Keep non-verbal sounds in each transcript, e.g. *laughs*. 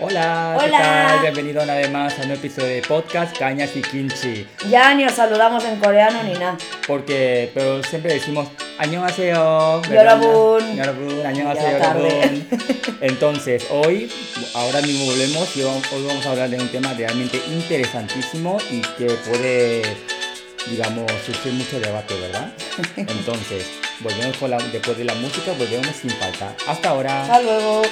Hola, ¿qué Hola. tal? Bienvenido una vez más a un nuevo episodio de podcast Cañas y Kimchi. Ya ni os saludamos en coreano ni nada. Porque, pero siempre decimos 안녕하세요. 여러분. *laughs* 여러분, 안녕하세요, Ya tarde. 여러분. Entonces, hoy, ahora mismo volvemos y hoy hoy vamos a hablar de un tema realmente interesantísimo y que puede, digamos, surgir mucho debate, ¿verdad? *laughs* Entonces, volvemos con la, después de la música, volvemos sin falta. Hasta ahora. Hasta luego.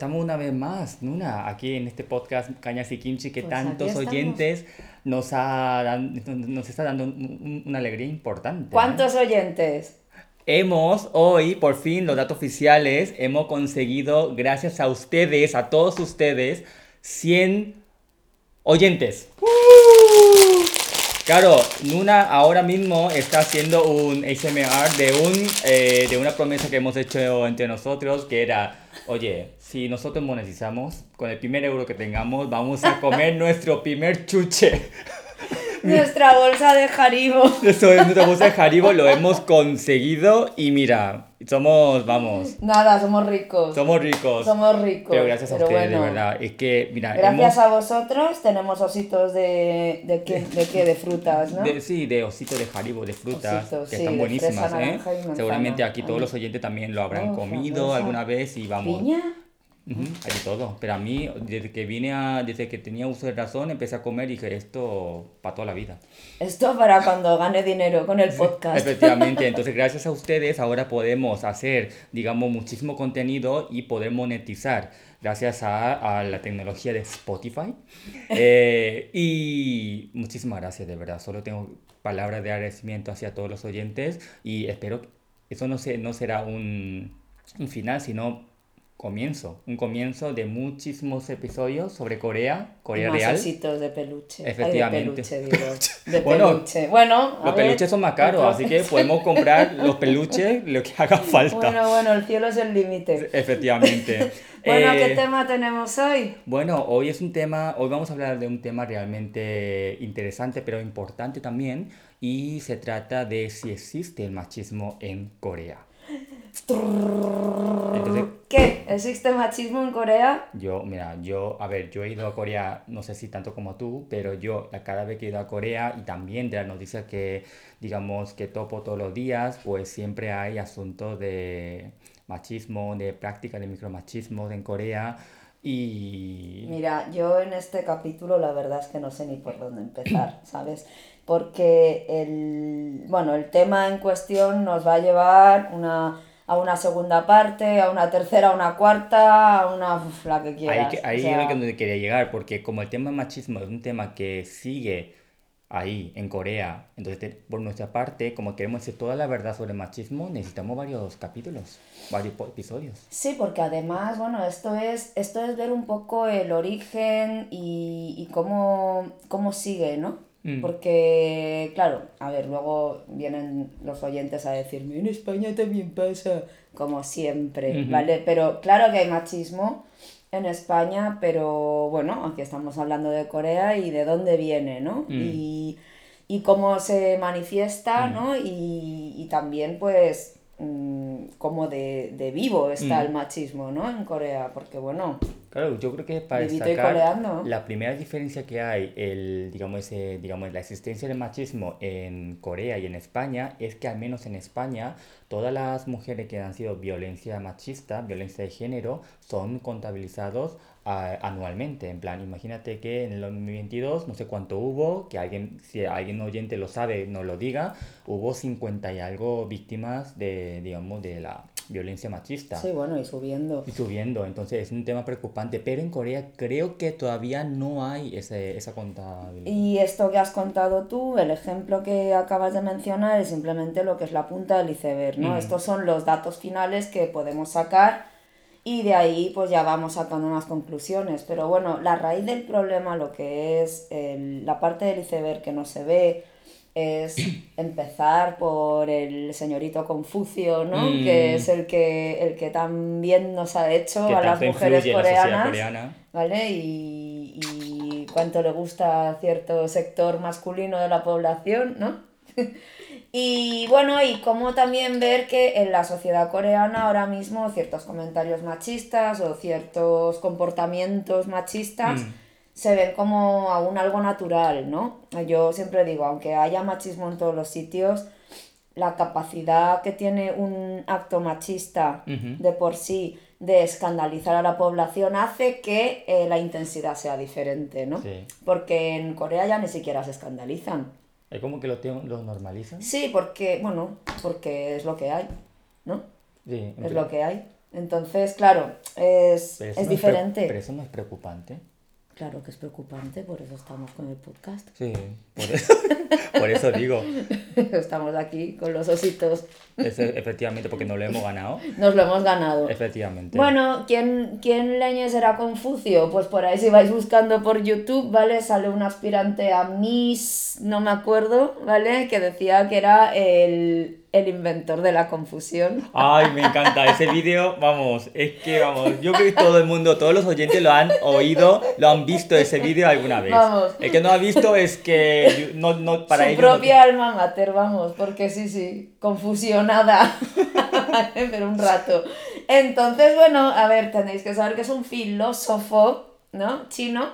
Estamos una vez más, Nuna, aquí en este podcast Cañas y Kimchi que Pues tantos oyentes nos, ha, nos está dando un- un- una alegría importante. ¿eh? ¿Cuántos oyentes? Hemos hoy, por fin, los datos oficiales, hemos conseguido, gracias a ustedes, a todos ustedes, 100 oyentes. Claro, Nuna ahora mismo está haciendo un ASMR de, un, eh, de una promesa que hemos hecho entre nosotros, que era, oye, si nosotros monetizamos, con el primer euro que tengamos, vamos a comer *laughs* nuestro primer chuche. Nuestra bolsa de Haribo. *laughs* Eso es nuestra bolsa de Haribo, lo hemos conseguido y mira, somos, vamos, Nada, somos ricos. somos ricos. Somos ricos. Pero gracias a ustedes, bueno. de verdad. Es que, mira, Gracias hemos... a vosotros tenemos ositos de, de, qué, de qué, de frutas, ¿no? De, sí, de osito de Haribo, de frutas, Ositos, que sí, están buenísimas, fresa, ¿eh? Seguramente aquí todos los oyentes también lo habrán Oh, comido alguna vez y vamos. ¿Piña? Ujú, hay de todo. Pero a mí, desde que vine a, desde que tenía uso de razón, empecé a comer y dije, esto para toda la vida. Esto para cuando gane dinero con el podcast. Efectivamente, entonces gracias a ustedes ahora podemos hacer, digamos, muchísimo contenido y poder monetizar gracias a, a la tecnología de Spotify. *laughs* Eh, y muchísimas gracias, de verdad. Solo tengo palabras de agradecimiento hacia todos los oyentes y espero que eso no, se, no será un, un final, sino comienzo, un comienzo de muchísimos episodios sobre Corea, Corea Más Real. de peluche. Ay, Efectivamente. de peluche, digo. *laughs* De Bueno, peluche. Bueno, Los ver. peluches son más caros, así que *laughs* podemos comprar los peluches lo que haga falta. Bueno, bueno, el cielo es el límite. *laughs* Efectivamente. Bueno, Eh, ¿qué tema tenemos hoy? Bueno, hoy es un tema, hoy vamos a hablar de un tema realmente interesante, pero importante también, y se trata de si existe el machismo en Corea. Entonces, ¿Qué? ¿Existe machismo en Corea? yo, mira, yo, a ver, yo he ido a Corea, no sé si tanto como tú, pero yo cada vez que he ido a Corea y también de las noticias que, digamos, que topo todos los días, pues siempre hay asuntos de machismo, de práctica de micromachismo en Corea y... Mira, yo en este capítulo la verdad es que no sé ni por dónde empezar, *clears throat* ¿sabes? Porque el, bueno, el tema en cuestión nos va a llevar una, a una segunda parte, a una tercera, a una cuarta, a una... uf, la que Ahí, quieras. ahí o sea, es donde quería llegar, porque como el tema machismo es un tema que sigue ahí en Corea, entonces por nuestra parte, como queremos decir toda la verdad sobre el machismo, necesitamos varios capítulos, varios episodios. Sí, porque además, bueno, esto es, esto es ver un poco el origen y, y cómo, cómo sigue, ¿no? Mm. Porque, claro, a ver, luego vienen los oyentes a decirme, en España también pasa, como siempre. ¿vale? Pero claro que hay machismo en España, pero bueno, aquí estamos hablando de Corea y de dónde viene, ¿no? Mm. Y, y cómo se manifiesta, Mm. ¿no? Y, y también, pues, cómo de, de vivo está el machismo, ¿no? En Corea, porque bueno, Claro, yo creo que para Vivito destacar la primera diferencia que hay, el, digamos, ese, digamos, la existencia del machismo en Corea y en España, es que al menos en España todas las mujeres que han sido violencia machista, violencia de género, son contabilizados ah, anualmente. En plan, imagínate que en el 2022, no sé cuánto hubo, que alguien, si alguien oyente lo sabe, no lo diga, hubo 50 y algo víctimas de, digamos, de la violencia machista sí, bueno, y subiendo. y subiendo. Entonces es un tema preocupante. Pero en Corea creo que todavía no hay ese, esa contabilidad. Y esto que has contado tú, el ejemplo que acabas de mencionar es simplemente lo que es la punta del iceberg, ¿no? Mm. Estos son los datos finales que podemos sacar y de ahí pues ya vamos sacando unas conclusiones. Pero bueno, la raíz del problema, lo que es la parte del iceberg que no se ve, es *coughs* empezar por el señorito Confucio, ¿no? Mm. Que es el que, el que tan bien nos ha hecho a las mujeres coreanas, ¿vale? Y, y cuánto le gusta a cierto sector masculino de la población, ¿no? *laughs* Y bueno, y como también ver que en la sociedad coreana ahora mismo ciertos comentarios machistas o ciertos comportamientos machistas mm. se ven como aún algo natural, ¿no? Yo siempre digo, aunque haya machismo en todos los sitios, la capacidad que tiene un acto machista de por sí de escandalizar a la población hace que eh, la intensidad sea diferente, ¿no? Porque en Corea ya ni siquiera se escandalizan. ¿Es como que lo, lo normalizan? Sí, porque, bueno, porque es lo que hay, ¿no? Sí, es lo que hay. Entonces, claro, es, es diferente. pero eso no es preocupante. Claro que es preocupante, por eso estamos con el podcast. Sí, por eso, *laughs* por eso digo. Estamos aquí con los ositos. efectivamente, porque no lo hemos ganado. Nos lo hemos ganado. Efectivamente. Bueno, ¿quién, quién leñes era Confucio? Pues por ahí si vais buscando por YouTube, ¿vale? Sale un aspirante a Miss, no me acuerdo, ¿vale? Que decía que era el, el inventor de la confusión. Ay, me encanta ese vídeo, vamos, es que vamos, yo creo que todo el mundo, todos los oyentes lo han oído, lo han visto ese vídeo alguna vez. Vamos. El que no ha visto es que no, no para Su propia alma mater, vamos, porque sí, sí, confusionada, *laughs* pero un rato. Entonces, bueno, a ver, tenéis que saber que es un filósofo, ¿no? Chino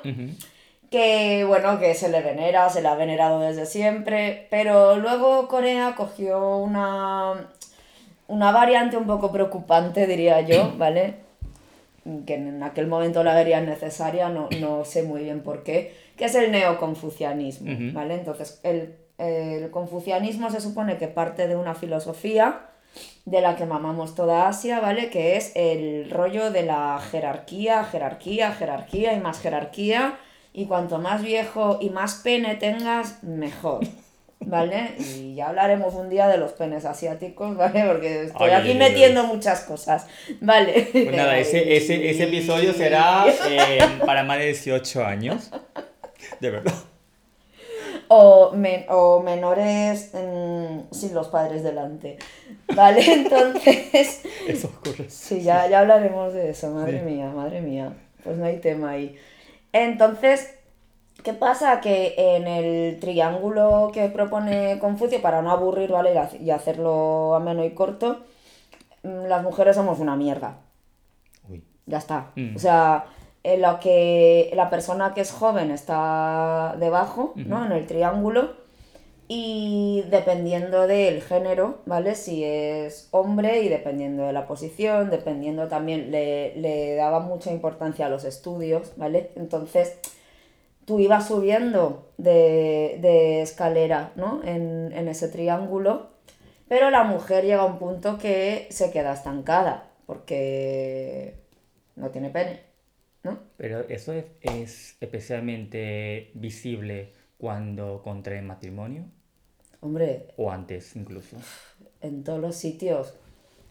que bueno, que se le venera, se le ha venerado desde siempre, pero luego Corea cogió una, una variante un poco preocupante, diría yo, *coughs* ¿vale? Que en aquel momento la verían necesaria, no, no sé muy bien por qué, que es el neoconfucianismo, ¿vale? Entonces, el, el confucianismo se supone que parte de una filosofía de la que mamamos toda Asia, ¿vale? Que es el rollo de la jerarquía, jerarquía, jerarquía y más jerarquía y cuanto más viejo y más pene tengas, mejor. *laughs* ¿Vale? Y ya hablaremos un día de los penes asiáticos, *laughs* ¿vale? Porque estoy aquí metiendo muchas cosas. Vale. Pues nada, ese, ese, ese episodio será eh, para más de 18 años. De verdad. O, o menores sin los padres delante. ¿Vale? *laughs* Entonces. Eso ocurre. Sí, ya, ya hablaremos de eso, madre mía, madre mía. Pues no hay tema ahí. Entonces, ¿qué pasa? Que en el triángulo que propone Confucio, para no aburrir, ¿vale? Y hacerlo ameno y corto, mm, las mujeres somos una mierda. Uy. Ya está. Mm. O sea, en lo que la persona que es joven está debajo, ¿no? En el triángulo. Y dependiendo del género, ¿vale? Si es hombre y dependiendo de la posición, dependiendo también, le, daba mucha importancia a los estudios, ¿vale? Entonces, tú ibas subiendo de, escalera, ¿no? En, en, ese triángulo, pero la mujer llega a un punto que se queda estancada, porque no tiene pene, ¿no? Pero eso es, es especialmente visible cuando contrae matrimonio. Hombre. O antes incluso. En todos los sitios.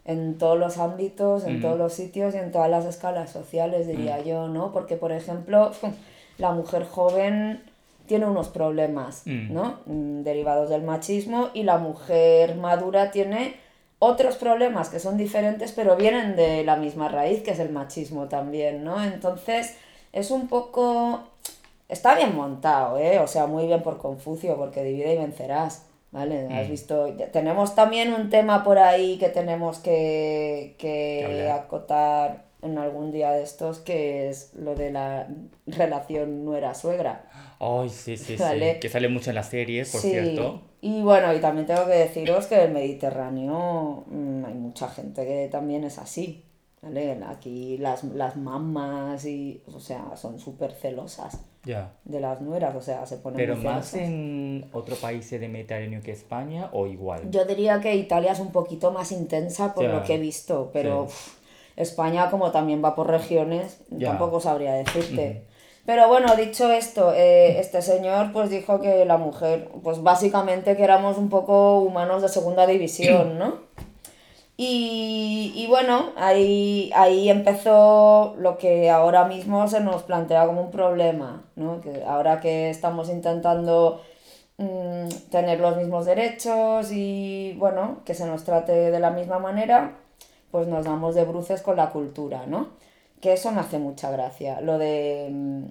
En todos los ámbitos, en todos los sitios y en todas las escalas sociales, diría yo, ¿no? Porque, por ejemplo, *laughs* la mujer joven tiene unos problemas, ¿no? Mm, derivados del machismo y la mujer madura tiene otros problemas que son diferentes pero vienen de la misma raíz que es el machismo también, ¿no? Entonces es un poco... Está bien montado, ¿eh? O sea, muy bien por Confucio porque divide y vencerás. ¿Vale? Has mm. visto. Tenemos también un tema por ahí que tenemos que, que acotar en algún día de estos, que es lo de la relación nuera-suegra. Ay, sí, sí, sí. Que sale mucho en las series, por cierto. Y bueno, y también tengo que deciros que en el Mediterráneo mm, hay mucha gente que también es así. ¿Vale? Aquí las, las mamás y, o sea, son súper celosas de las nueras, o sea, se ponen ¿Pero más en otro país de Mediterráneo que España o igual? Yo diría que Italia es un poquito más intensa por lo que he visto, pero España como también va por regiones, tampoco sabría decirte. Pero bueno, dicho esto, eh, este señor pues dijo que la mujer, pues básicamente que éramos un poco humanos de segunda división, *clears throat* ¿no? Y, y bueno, ahí, ahí empezó lo que ahora mismo se nos plantea como un problema, ¿no? Que ahora que estamos intentando mm, tener los mismos derechos y bueno, que se nos trate de la misma manera, pues nos damos de bruces con la cultura, ¿no? Que eso me hace mucha gracia. Lo de. mm,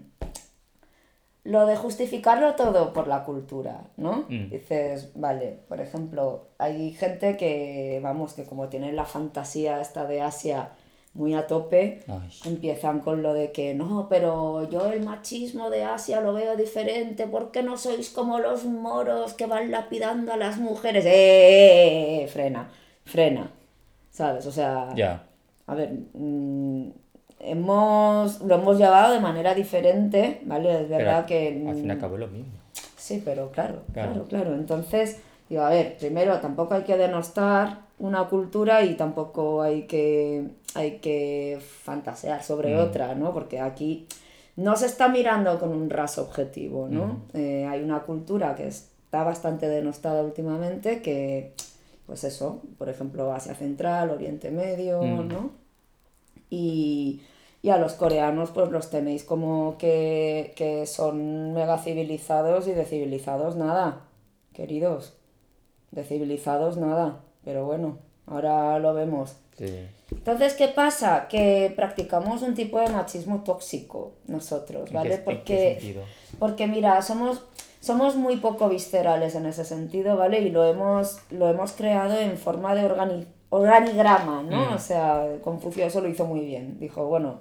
Lo de justificarlo todo por la cultura, ¿no? Mm. Dices, vale, por ejemplo, hay gente que, vamos, que como tienen la fantasía esta de Asia muy a tope, Ay. empiezan con lo de que no, pero yo el machismo de Asia lo veo diferente, ¿por qué no sois como los moros que van lapidando a las mujeres? ¡Eh! eh, eh! Frena, frena, ¿sabes? O sea, Ya. a ver, mm, hemos, lo hemos llevado de manera diferente, ¿vale? Es verdad Pero que... Al fin y al mm, cabo es lo mismo. Sí, pero claro, Claro. claro, claro. Entonces, digo, a ver, primero tampoco hay que denostar una cultura y tampoco hay que, hay que fantasear sobre Mm. otra, ¿no? Porque aquí no se está mirando con un raso objetivo, ¿no? Eh, hay una cultura que está bastante denostada últimamente que, pues eso, por ejemplo, Asia Central, Oriente Medio, Mm. ¿no? Y, y a los coreanos pues los tenéis como que, que son mega civilizados y de civilizados nada, queridos. De civilizados nada, pero bueno, ahora lo vemos. Sí. Entonces, ¿qué pasa? Que practicamos un tipo de machismo tóxico nosotros, ¿En ¿vale? Porque, porque mira, somos, somos muy poco viscerales en ese sentido, ¿vale? Y lo hemos, lo hemos creado en forma de organi- organigrama, ¿no? Mm. O sea, Confucio eso lo hizo muy bien. Dijo, bueno,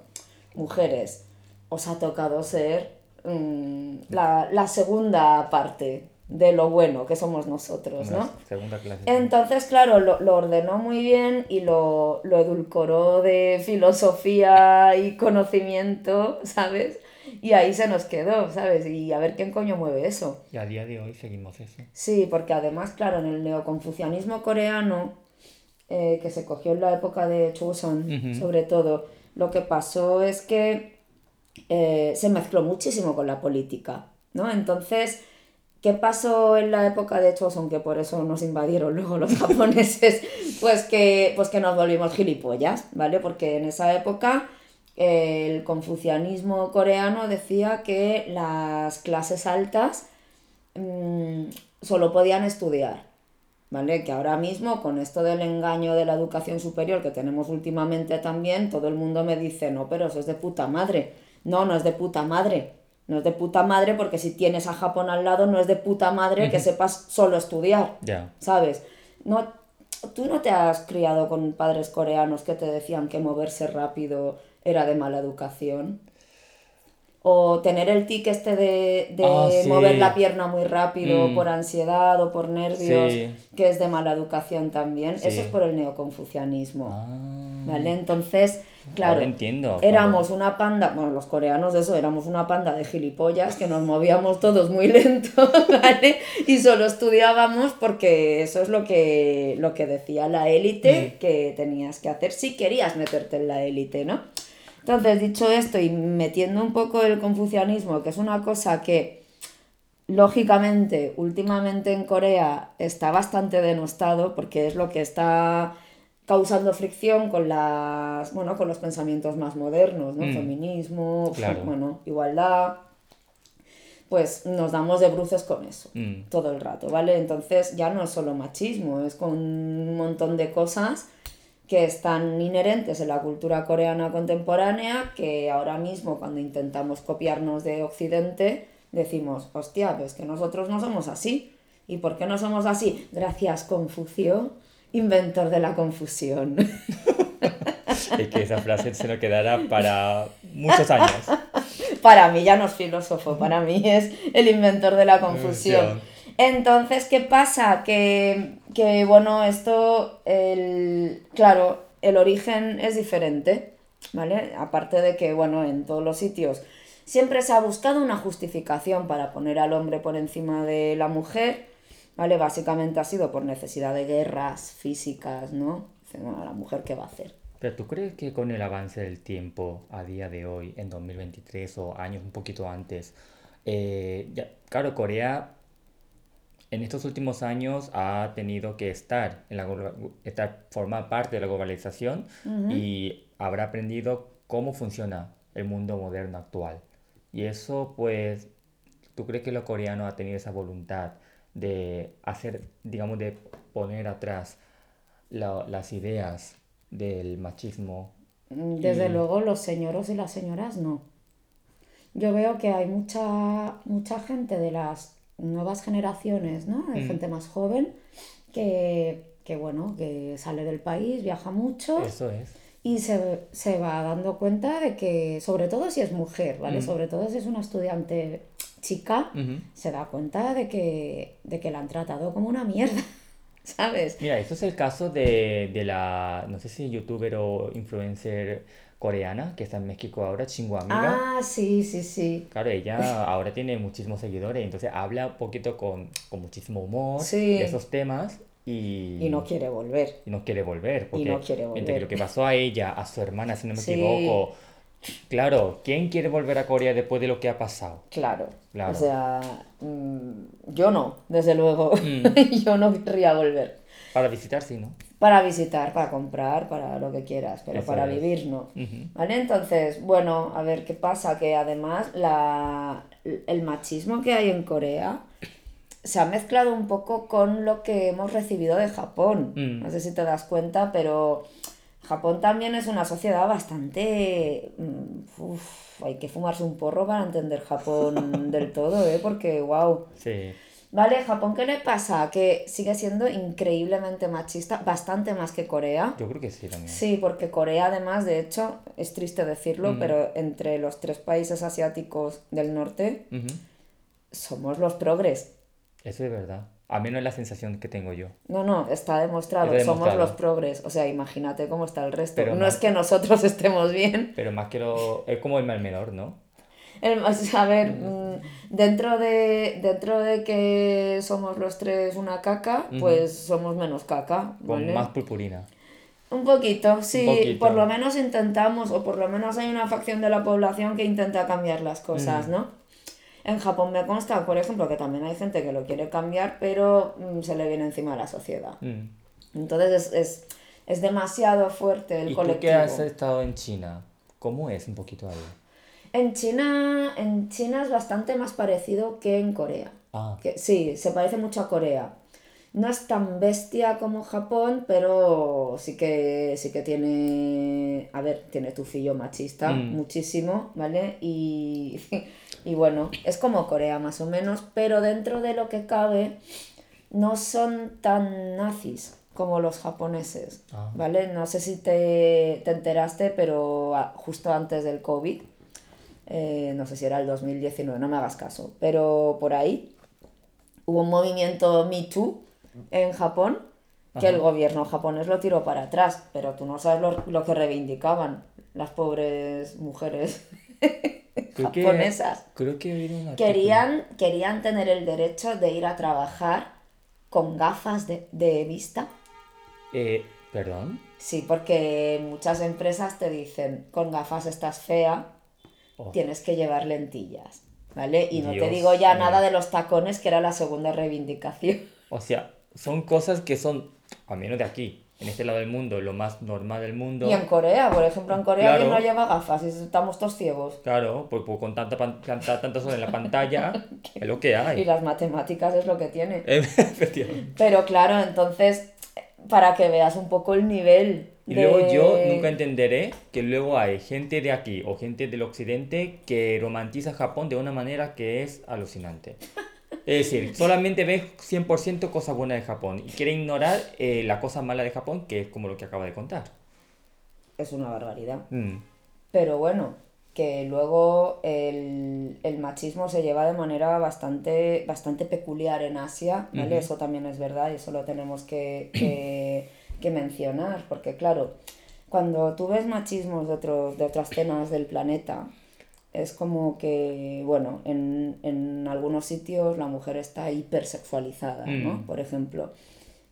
mujeres, os ha tocado ser mm, la, la segunda parte de lo bueno que somos nosotros, ¿no? segunda clase. Entonces, claro, lo, lo ordenó muy bien y lo, lo edulcoró de filosofía y conocimiento, ¿sabes? Y ahí se nos quedó, ¿sabes? Y a ver quién coño mueve eso. Y a día de hoy seguimos eso. Sí, porque además, claro, en el neoconfucianismo coreano, eh, que se cogió en la época de Choson, Ujú. sobre todo, lo que pasó es que eh, se mezcló muchísimo con la política, ¿no? Entonces, ¿qué pasó en la época de Choson? Que por eso nos invadieron luego los *laughs* japoneses, pues que, pues que nos volvimos gilipollas, ¿vale? Porque en esa época eh, el confucianismo coreano decía que las clases altas mm, solo podían estudiar, ¿vale? Que ahora mismo con esto del engaño de la educación superior que tenemos últimamente también, todo el mundo me dice, no, pero eso es de puta madre. No, no es de puta madre. No es de puta madre porque si tienes a Japón al lado no es de puta madre que sepas solo estudiar, Ya. ¿sabes? No, tú no te has criado con padres coreanos que te decían que moverse rápido era de mala educación. O tener el tic este de, de Ah, sí. mover la pierna muy rápido Mm. por ansiedad o por nervios, Sí. que es de mala educación también. Sí. Eso es por el neoconfucianismo. Ah. ¿Vale? Entonces, claro, Ahora entiendo. éramos una panda, bueno, los coreanos de eso, éramos una panda de gilipollas que nos movíamos todos muy lento, *laughs* ¿vale? Y solo estudiábamos porque eso es lo que, lo que decía la élite Mm. que tenías que hacer si querías meterte en la élite, ¿no? Entonces, dicho esto y metiendo un poco el confucianismo, que es una cosa que lógicamente últimamente en Corea está bastante denostado porque es lo que está causando fricción con las bueno con los pensamientos más modernos, ¿no? Mm. Feminismo, Claro. bueno, igualdad. Pues nos damos de bruces con eso Mm. todo el rato, ¿vale? Entonces ya no es solo machismo, es con un montón de cosas que están inherentes en la cultura coreana contemporánea, que ahora mismo cuando intentamos copiarnos de Occidente, decimos, hostia, pues que nosotros no somos así. ¿Y por qué no somos así? Gracias, Confucio, inventor de la confusión. *laughs* Y que esa frase se nos quedará para muchos años. *laughs* para mí ya no es filósofo, para mí es el inventor de la confusión. Entonces, ¿qué pasa? Que, que, bueno, esto, el, claro, el origen es diferente, ¿vale? Aparte de que, bueno, en todos los sitios siempre se ha buscado una justificación para poner al hombre por encima de la mujer, ¿vale? Básicamente ha sido por necesidad de guerras físicas, ¿no? La mujer, ¿qué va a hacer? Pero ¿tú crees que con el avance del tiempo a día de hoy, en 2023 o años un poquito antes, eh, ya- claro, Corea en estos últimos años ha tenido que estar, en la, estar formar parte de la globalización y habrá aprendido cómo funciona el mundo moderno actual. Y eso, pues, ¿tú crees que los coreanos han tenido esa voluntad de hacer, digamos, de poner atrás la- las ideas del machismo? Mm, Desde Y- luego los señoros y las señoras no. Yo veo que hay mucha, mucha gente de las nuevas generaciones, ¿no? Hay Mm. gente más joven que, que, bueno, que sale del país, viaja mucho Eso es. y se, se va dando cuenta de que, sobre todo si es mujer, ¿vale? Mm. Sobre todo si es una estudiante chica, se da cuenta de que, de que la han tratado como una mierda, *laughs* ¿sabes? Mira, esto es el caso de, de la, no sé si youtuber o influencer coreana que está en México ahora, Chingua Amiga. Ah, sí, sí, sí. Claro, ella ahora tiene muchísimos seguidores, entonces habla un poquito con, con muchísimo humor Sí. de esos temas y, Y no quiere volver. y no quiere volver. Porque no quiere mientras volver. que lo que pasó a ella, a su hermana, si no me Sí. equivoco, claro, ¿quién quiere volver a Corea después de lo que ha pasado? Claro. Claro. O sea, mm, yo no, desde luego. Mm. *laughs* yo no querría volver. Para visitar, sí, ¿no? Para visitar, para comprar, para lo que quieras, pero Eso para es. vivir no. ¿Vale? Entonces, bueno, a ver qué pasa, que además la, el machismo que hay en Corea se ha mezclado un poco con lo que hemos recibido de Japón. Mm. No sé si te das cuenta, pero Japón también es una sociedad bastante... mm, uf, hay que fumarse un porro para entender Japón *laughs* del todo, ¿eh? Porque, wow. Sí. Vale, Japón, ¿qué le pasa? Que sigue siendo increíblemente machista, bastante más que Corea. Yo creo que sí también. Sí, porque Corea además, de hecho, es triste decirlo, Mm. pero entre los tres países asiáticos del norte somos los progres. Eso es verdad. A menos es la sensación que tengo yo. No, no, está demostrado, Está somos los progres. O sea, imagínate cómo está el resto. Pero no más- es que nosotros *laughs* estemos bien. Pero más que lo... Es como el mal menor, ¿no? El- a ver, mm, dentro de, dentro de que somos los tres una caca, pues somos menos caca, Con ¿vale? más purpurina. Un poquito, sí, poquito. por lo menos intentamos, o por lo menos hay una facción de la población que intenta cambiar las cosas, Mm. ¿no? En Japón me consta, por ejemplo, que también hay gente que lo quiere cambiar, pero mm, se le viene encima a la sociedad. Entonces es, es, es demasiado fuerte el ¿Y tú colectivo. que has estado en China? ¿Cómo es un poquito ahí? En China, en China es bastante más parecido que en Corea. Ah, Que, sí, se parece mucho a Corea. No es tan bestia como Japón, pero sí que, sí que tiene, a ver, tiene tufillo machista, Mm. muchísimo, ¿vale? Y, y bueno, es como Corea más o menos, pero dentro de lo que cabe, no son tan nazis como los japoneses, Ah. ¿vale? No sé si te, te enteraste, pero justo antes del COVID, eh, no sé si era el 2019, no me hagas caso, pero por ahí hubo un movimiento Me Too en Japón que el gobierno japonés lo tiró para atrás, pero tú no sabes lo, lo que reivindicaban las pobres mujeres *laughs* creo que, japonesas. creo que. Querían, querían tener el derecho de ir a trabajar con gafas de, de vista. Eh, ¿Perdón? Sí, porque muchas empresas te dicen, con gafas estás fea, Oh, tienes que llevar lentillas, ¿vale? Y no te digo ya nada de los tacones, que era la segunda reivindicación. *laughs* O sea, son cosas que son, al menos de aquí, en este lado del mundo, lo más normal del mundo. Y en Corea, por ejemplo, en Corea Claro. alguien no lleva gafas y estamos todos ciegos. Claro, pues, pues con tanta, tanta, tanta sol en la pantalla, *laughs* es lo que Y hay. las matemáticas es lo que tiene. *laughs* Efectivamente. Pero claro, entonces, para que veas un poco el nivel. Y luego yo nunca entenderé que luego hay gente de aquí o gente del occidente que romantiza Japón de una manera que es alucinante. *laughs* Es decir, solamente ve 100% cosas buenas de Japón y quiere ignorar eh, la cosa mala de Japón, que es como lo que acaba de contar. Es una barbaridad. Mm, Pero bueno, que luego el, el machismo se lleva de manera bastante, bastante peculiar en Asia, ¿vale? Eso también es verdad y eso lo tenemos que, que, *coughs* que mencionar, porque claro, cuando tú ves machismos de, otros, de otras zonas del planeta, es como que, bueno, en, en algunos sitios la mujer está hipersexualizada, ¿no? Mm. Por ejemplo.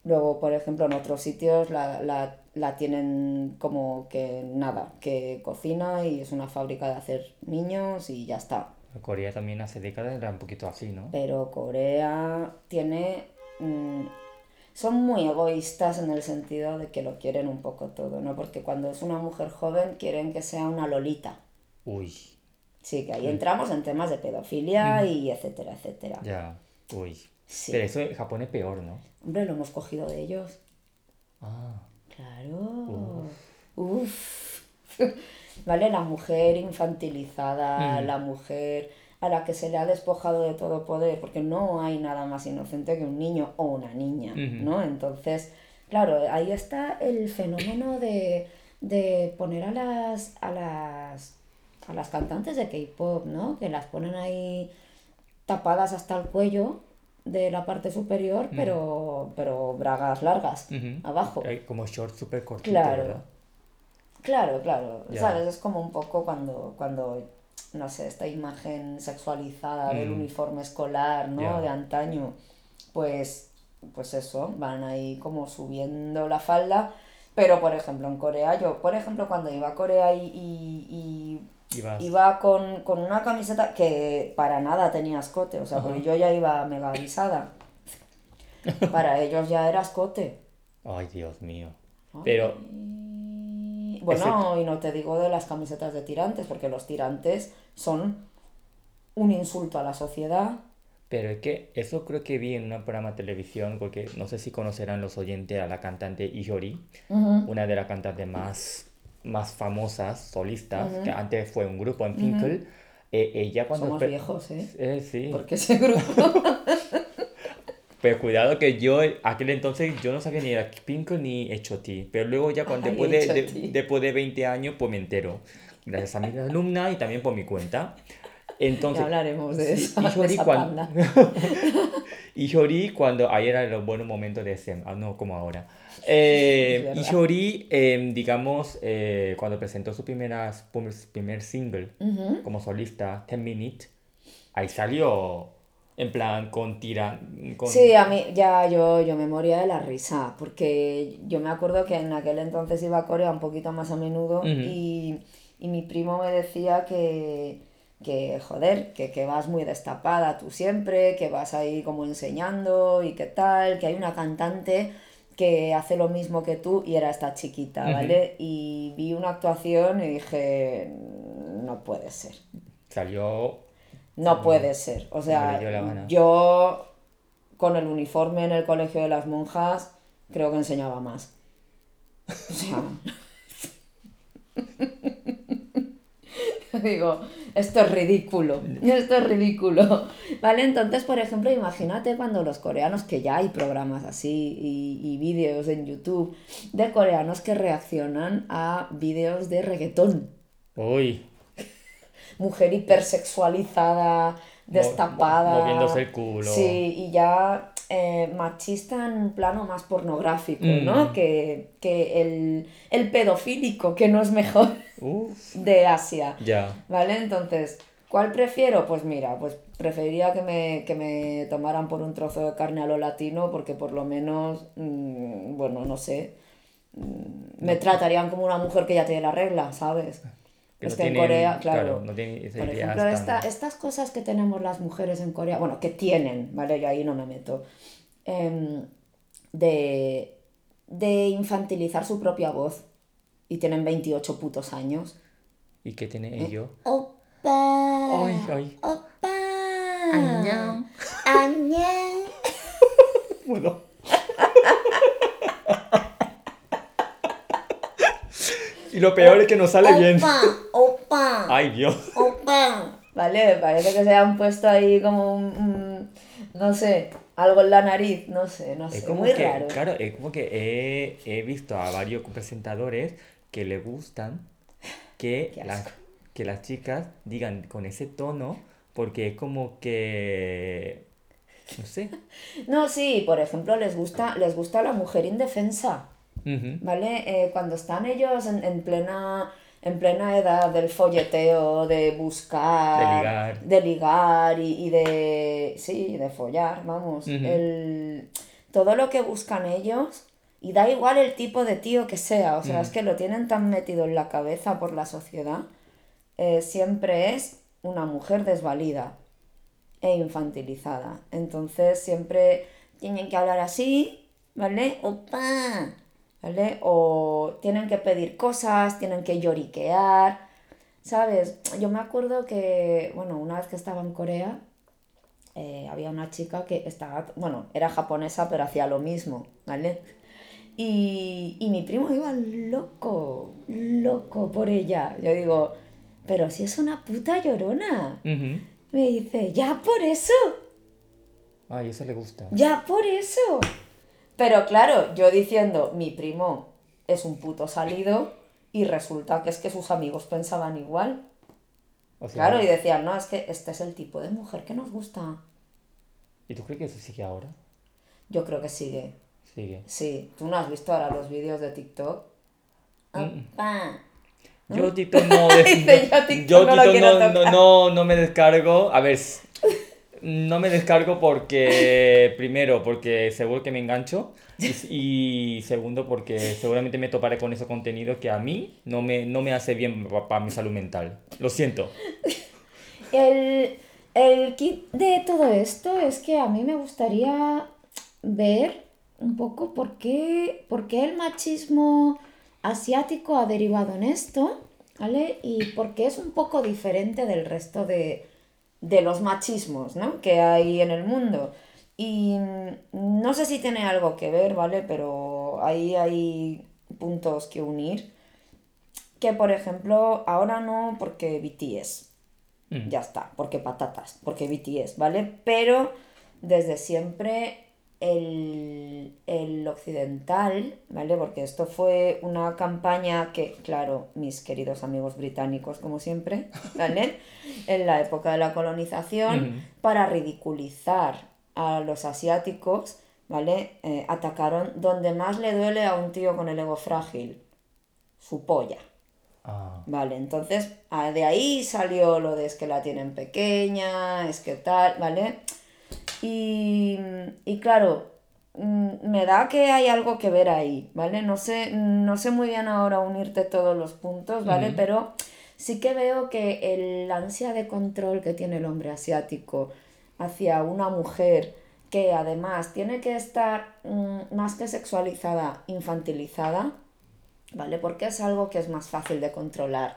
Luego, por ejemplo, en otros sitios la, la, la tienen como que nada, que cocina y es una fábrica de hacer niños y ya está. Corea también hace décadas era un poquito así, ¿no? Pero Corea tiene mm, son muy egoístas en el sentido de que lo quieren un poco todo, ¿no? Porque cuando es una mujer joven quieren que sea una lolita. Uy. Sí, que ahí entramos en temas de pedofilia y etcétera, etcétera. Ya. Uy. Sí. Pero eso en Japón es peor, ¿no? Hombre, lo hemos cogido de ellos. Ah. Claro. Uf. *laughs* ¿Vale? La mujer infantilizada, Mm. la mujer a la que se le ha despojado de todo poder, porque no hay nada más inocente que un niño o una niña. ¿no? Entonces, claro, ahí está el fenómeno de, de poner a las, a las a las cantantes de K-pop, ¿no? Que las ponen ahí tapadas hasta el cuello de la parte superior, pero, pero bragas largas abajo. Hay Como short súper cortito, Claro. ¿verdad? Claro, claro. ¿Sabes? Es como un poco cuando, cuando, no sé, esta imagen sexualizada del uniforme escolar, ¿no? De antaño. Pues, pues eso, van ahí como subiendo la falda. Pero, por ejemplo, en Corea, yo, por ejemplo, cuando iba a Corea y, y- y Ibas- iba con, con una camiseta que para nada tenía escote, o sea, Ajá. porque yo ya iba mega avisada. *laughs* Para ellos ya era escote. Ay, Dios mío. Pero, Bueno, y no te digo de las camisetas de tirantes, porque los tirantes son un insulto a la sociedad. pero es que eso creo que vi en un programa de televisión, porque no sé si conocerán los oyentes a la cantante Ihori, una de las cantantes más, más famosas, solistas, que antes fue un grupo en Pinkle. Eh, ella cuando... Somos viejos, ¿eh? Eh, sí. Porque ese grupo... *laughs* Pero cuidado que yo, aquel entonces, yo no sabía ni era Pinkle ni HOT. Pero luego ya cuando Ay, después de, de- después de 20 años, pues me entero. Gracias a mi alumna y también por mi cuenta. Ya Entonces, hablaremos de sí, esa, de Ihori esa cuan- *laughs* panda. Ihori cuando ahí era los buenos momentos de SEM, ah, no como ahora. Eh, verdad. Ihori, eh, digamos, eh, cuando presentó su primera, primer single Ujú. como solista, 10 Minute, ahí salió en plan con tira... Con... Sí, a mí ya yo, yo me moría de la risa, porque yo me acuerdo que en aquel entonces iba a Corea un poquito más a menudo Ujú. y, y mi primo me decía que, que joder, que, que vas muy destapada tú siempre, que vas ahí como enseñando y qué tal, que hay una cantante que hace lo mismo que tú y era esta chiquita. ¿vale? Y vi una actuación y dije, no puede ser. Salió... No puede ser. O sea, yo con el uniforme en el colegio de las monjas creo que enseñaba más. O sea... *laughs* *laughs* Digo, esto es ridículo, esto es ridículo. Vale, entonces, por ejemplo, imagínate cuando los coreanos, que ya hay programas así y, y vídeos en YouTube de coreanos que reaccionan a vídeos de reggaetón Uy, mujer hipersexualizada, destapada. moviéndose el culo. Sí, y ya eh, machista en un plano más pornográfico, Mm. ¿no? Que, que el, el pedofílico, que no es mejor *laughs* Uf, de Asia. ya. ¿Vale? Entonces, ¿cuál prefiero? Pues mira, pues preferiría que me, que me tomaran por un trozo de carne a lo latino, porque por lo menos, mm, bueno, no sé, mm, me tratarían como una mujer que ya tiene la regla, ¿sabes? Que es no que en Corea, claro, no tienen por ejemplo, esta- estas cosas que tenemos las mujeres en Corea, bueno, que tienen, ¿vale? Yo ahí no me meto, em, de, de infantilizar su propia voz y tienen 28 putos años. ¿Y qué ¿Eh? tiene ello? ¡Opa! Ay, ay. ¡Opa! Annyeong. ¡Annyeong! *laughs* Bueno. Y lo peor es que no sale bien. ¡Opa! ¡Opa! Ay, Dios. ¡Opa! Vale, parece que se han puesto ahí como un, un- no sé, algo en la nariz, no sé, no sé, Es como muy que, raro. claro, es como que he, he visto a varios presentadores que le gustan que las, que las chicas digan con ese tono, porque es como que, no sé. *laughs* No, sí, por ejemplo, les gusta, les gusta la mujer indefensa, ¿vale? Eh, cuando están ellos en, en plena, en plena edad del folleteo, de buscar, De ligar. de ligar y, y de, sí, de follar, vamos, el, todo lo que buscan ellos, y da igual el tipo de tío que sea, o sea, Mm. es que lo tienen tan metido en la cabeza por la sociedad, eh, siempre es una mujer desvalida e infantilizada. Entonces siempre tienen que hablar así, ¿vale? Opa, ¿vale? O tienen que pedir cosas, tienen que lloriquear, ¿sabes? Yo me acuerdo que, bueno, una vez que estaba en Corea, eh, había una chica que estaba, bueno, era japonesa, pero hacía lo mismo, ¿vale? Y, y mi primo iba loco, loco por ella. Yo digo, pero si es una puta llorona. Ujú. Me dice, ya por eso, Ay, eso le gusta. ya por eso. Pero claro, yo diciendo, mi primo es un puto salido y resulta que es que sus amigos pensaban igual. O sea, Claro, y decían, no, es que este es el tipo de mujer que nos gusta. ¿Y tú crees que eso sigue ahora? Yo creo que sigue. Sigue. Sí, tú no has visto ahora los vídeos de TikTok. Yo TikTok no... *laughs* yo TikTok yo TikTok no, no, tocar. no, no me descargo. A ver, no me descargo porque... *laughs* Primero, porque seguro que me engancho. Y, y segundo, porque seguramente me toparé con esos contenidos que a mí no me, no me hace bien para mi salud mental. Lo siento. *laughs* El, el kit de todo esto es que a mí me gustaría ver un poco por qué, por qué el machismo asiático ha derivado en esto, ¿vale? Y por qué es un poco diferente del resto de, de los machismos, ¿no? que hay en el mundo. Y mm, no sé si tiene algo que ver, ¿vale? Pero ahí hay puntos que unir. Que por ejemplo, ahora no porque BTS. Mm. Ya está, porque patatas, porque BTS, ¿vale? Pero desde siempre el, el occidental, ¿vale? Porque esto fue una campaña que, claro, mis queridos amigos británicos, como siempre, *laughs* ¿vale? En la época de la colonización, para ridiculizar a los asiáticos, ¿vale? Eh, atacaron donde más le duele a un tío con el ego frágil, su polla. Ah, Vale, entonces ah, de ahí salió lo de es que la tienen pequeña, es que tal, ¿vale? Y, y claro, mm, me da que hay algo que ver ahí, ¿vale? No sé, no sé muy bien ahora unirte todos los puntos, ¿vale? Pero sí que veo que el ansia de control que tiene el hombre asiático hacia una mujer que además tiene que estar mm, más que sexualizada, infantilizada, ¿vale? Porque es algo que es más fácil de controlar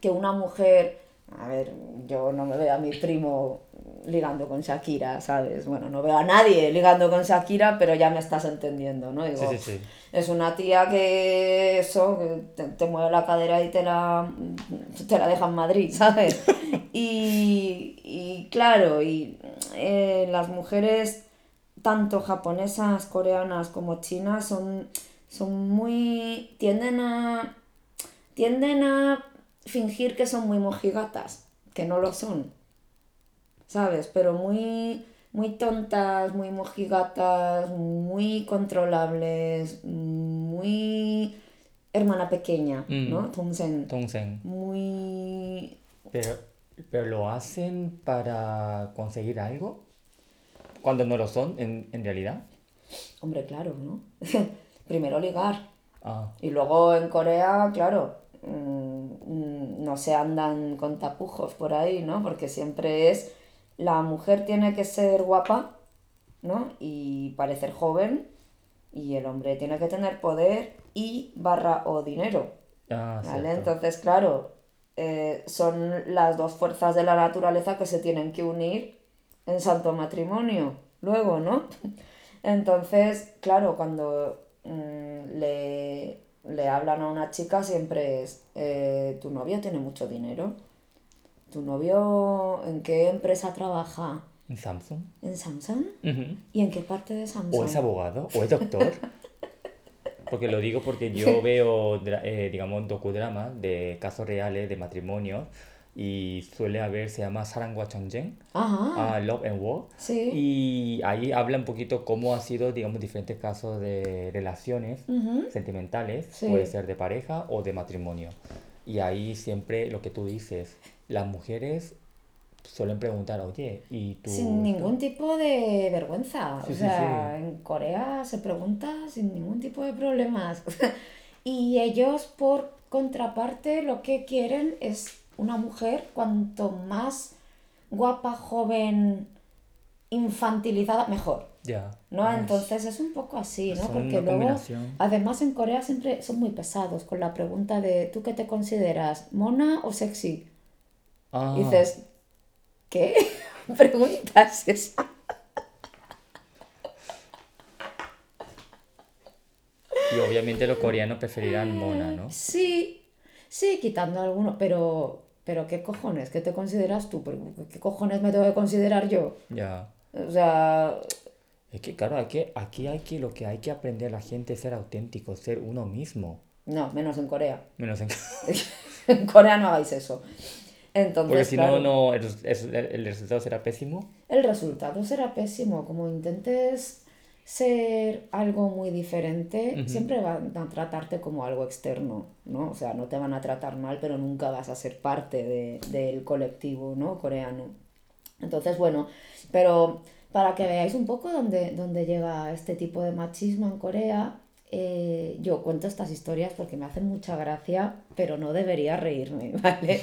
que una mujer, a ver, yo no me veo a mi primo ligando con Shakira, ¿sabes? Bueno, no veo a nadie ligando con Shakira, pero ya me estás entendiendo, ¿no? Digo, sí, sí, sí. es una tía que eso, que te, te mueve la cadera y te la, te la deja en Madrid, *laughs* ¿sabes? Y, y claro, y eh, las mujeres, tanto japonesas, coreanas como chinas, son, son muy. tienden a. tienden a fingir que son muy mojigatas, que no lo son. ¿Sabes? Pero muy, muy tontas, muy mojigatas, muy controlables, muy hermana pequeña, Mm. ¿no? Tongsen. Entonces, Muy... pero, pero lo hacen para conseguir algo cuando no lo son en, en realidad. Hombre, claro, ¿no? *laughs* Primero ligar. Ah, Y luego en Corea, claro, mm, mm, no se andan con tapujos por ahí, ¿no? Porque siempre es, la mujer tiene que ser guapa, ¿no? Y parecer joven, y el hombre tiene que tener poder y barra o dinero, ah, ¿vale? Entonces, claro, eh, son las dos fuerzas de la naturaleza que se tienen que unir en santo matrimonio, luego, ¿no? *laughs* Entonces, claro, cuando mm, le, le hablan a una chica siempre es, eh, tu novio tiene mucho dinero, tu novio en qué empresa trabaja, ¿En Samsung? en Samsung. ¿y en qué parte de Samsung? ¿O es abogado? ¿O es doctor? *laughs* Porque lo digo porque yo veo, eh, digamos, docudramas de casos reales de matrimonio y suele haber, se llama Sarangwa Chongjeng, Ajá, ah, Love and War, sí. y ahí habla un poquito cómo ha sido, digamos, diferentes casos de relaciones sentimentales, Sí. puede ser de pareja o de matrimonio. Y ahí siempre lo que tú dices, las mujeres suelen preguntar, oye, ¿y tú? Sin ningún tipo de vergüenza. Sí, o sea, sí. en Corea se pregunta sin ningún tipo de problemas. *laughs* y ellos, por contraparte, lo que quieren es una mujer cuanto más guapa, joven, infantilizada, mejor. Ya. ¿No? es- Entonces es un poco así, ¿no? Porque luego, además en Corea siempre son muy pesados con la pregunta de ¿tú qué te consideras? ¿Mona o sexy? Ah, Y dices, ¿qué? *laughs* Pregunta es esa. Y obviamente los coreanos preferirán mona, ¿no? Sí, sí, quitando alguno, pero, pero ¿qué cojones? ¿Qué te consideras tú? ¿Qué cojones me tengo que considerar yo? Ya. O sea, Es que claro, hay que, aquí hay que lo que hay que aprender la gente es ser auténtico, ser uno mismo. no, menos en Corea. Menos en... *laughs* En Corea no hagáis eso. Entonces, Porque si claro, no, no, el, el- el resultado será pésimo. el resultado será pésimo. Como intentes ser algo muy diferente, siempre van a tratarte como algo externo, ¿no? O sea, no te van a tratar mal, pero nunca vas a ser parte de- del colectivo, ¿no? Coreano. Entonces, bueno, pero para que veáis un poco dónde, dónde llega este tipo de machismo en Corea, eh, yo cuento estas historias porque me hacen mucha gracia, pero no debería reírme, *laughs* ¿vale?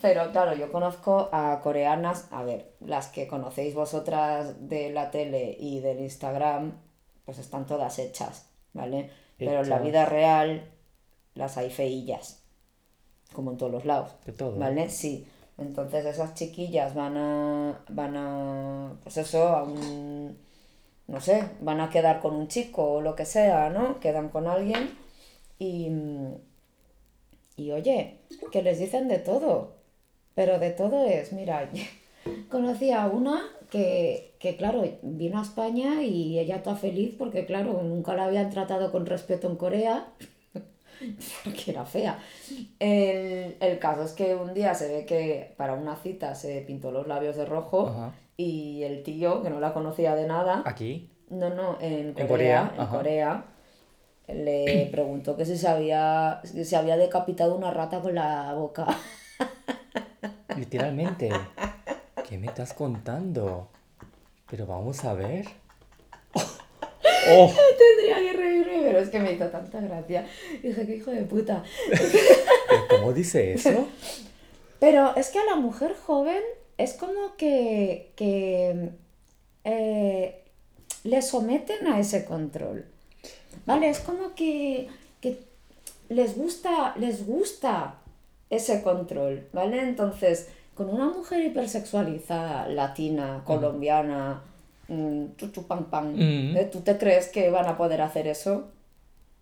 Pero claro, yo conozco a coreanas, a ver, las que conocéis vosotras de la tele y del Instagram, pues están todas hechas, ¿vale? Pero en la vida real las hay feillas, como en todos los lados. De todo. ¿Vale? Sí. Entonces esas chiquillas van a, van a, pues eso, a un, no sé, van a quedar con un chico o lo que sea, ¿no? Quedan con alguien y, y oye, que les dicen de todo, pero de todo es, mira, *laughs* conocí a una que, que claro, vino a España y ella está feliz porque claro, nunca la habían tratado con respeto en Corea *laughs* porque era fea. El, el caso es que un día se ve que para una cita se pintó los labios de rojo Ajá. Y el tío, que no la conocía de nada, Aquí. no, no, en Corea, Corea, en. Corea, le *clears throat* preguntó que si se había, si se había decapitado una rata con la boca. *laughs* Literalmente. ¿Qué me estás contando? Pero vamos a ver. *laughs* ¡Oh! Tendría que reírme, pero es que me hizo tanta gracia. Dije, qué hijo de puta. ¿Pero ¿Cómo dice eso? *laughs* Pero es que a la mujer joven es como que, que eh, le someten a ese control. ¿Vale? Es como que, que les gusta, les gusta ese control, ¿vale? Entonces, con una mujer hipersexualizada, latina, colombiana, mm, Mm. ¿eh? ¿tú te crees que van a poder hacer eso?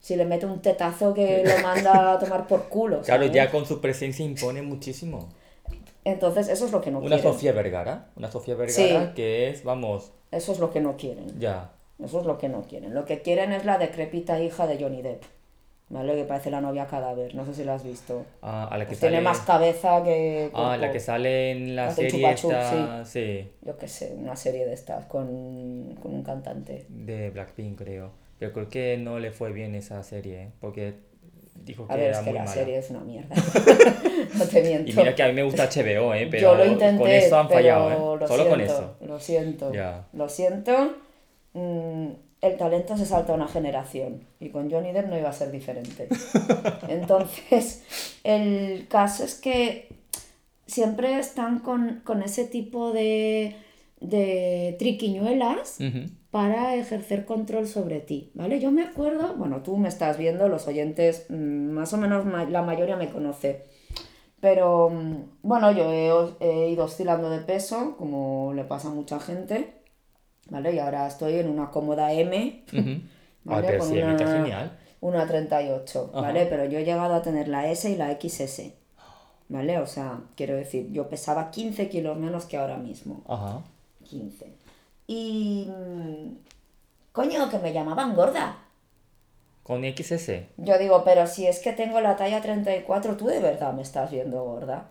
Si le mete un tetazo que lo manda a tomar por culo. Claro, ya con su presencia impone muchísimo. Entonces, eso es lo que no Una quieren. Sofía Vergara. Una Sofía Vergara Sí. que es, vamos, Eso es lo que no quieren. ya. Eso es lo que no quieren. Lo que quieren es la decrépita hija de Johnny Depp. ¿Vale? Que parece la novia cadáver. No sé si la has visto. Ah, a la que Pues sale... tiene más cabeza que. Ah, la que sale en la Hace serie esta... Sí. Yo qué sé, una serie de estas con, con un cantante. De Blackpink, creo. Pero creo que no le fue bien esa serie, ¿eh? porque dijo que A ver, era es que muy la mala. serie es una mierda. *laughs* *laughs* no te miento. Y mira que a mí me gusta HBO, ¿eh? *laughs* Pero Yo lo intenté, con eso han fallado, ¿eh? lo Solo con eso. Lo siento. Lo siento. Mm, el talento se salta una generación y con Johnny Depp no iba a ser diferente. *laughs* Entonces, el caso es que siempre están con, con ese tipo de, de triquiñuelas para ejercer control sobre ti, ¿vale? Yo me acuerdo, bueno, tú me estás viendo, los oyentes, mm, más o menos la mayoría me conoce, pero mm, bueno, yo he, ido oscilando de peso, como le pasa a mucha gente, ¿vale? Y ahora estoy en una cómoda M. Ay, ¿vale? pero Con sí, a mí está una- genial. una 38, Ajá. ¿vale? Pero yo he llegado a tener la S y la XS, ¿vale? O sea, quiero decir, yo pesaba 15 kilos menos que ahora mismo. Ajá. 15. Y. mm, Coño, que me llamaban gorda. Con XS. Yo digo, pero si es que tengo la talla 34, tú de verdad me estás viendo gorda.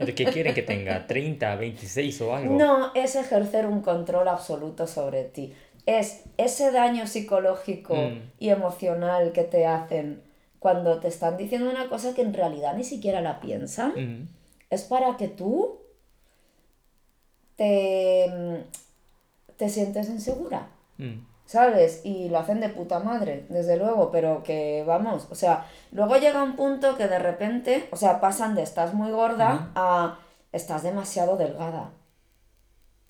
¿De qué quieren que tenga? ¿30, 26 o algo? No es ejercer un control absoluto sobre ti. Es ese daño psicológico Mm. y emocional que te hacen cuando te están diciendo una cosa que en realidad ni siquiera la piensan. Ujú. es para que tú te, mm, te sientes insegura. Mm. ¿Sabes? Y lo hacen de puta madre, desde luego, pero que vamos, o sea, luego llega un punto que de repente, o sea, pasan de estás muy gorda a estás demasiado delgada.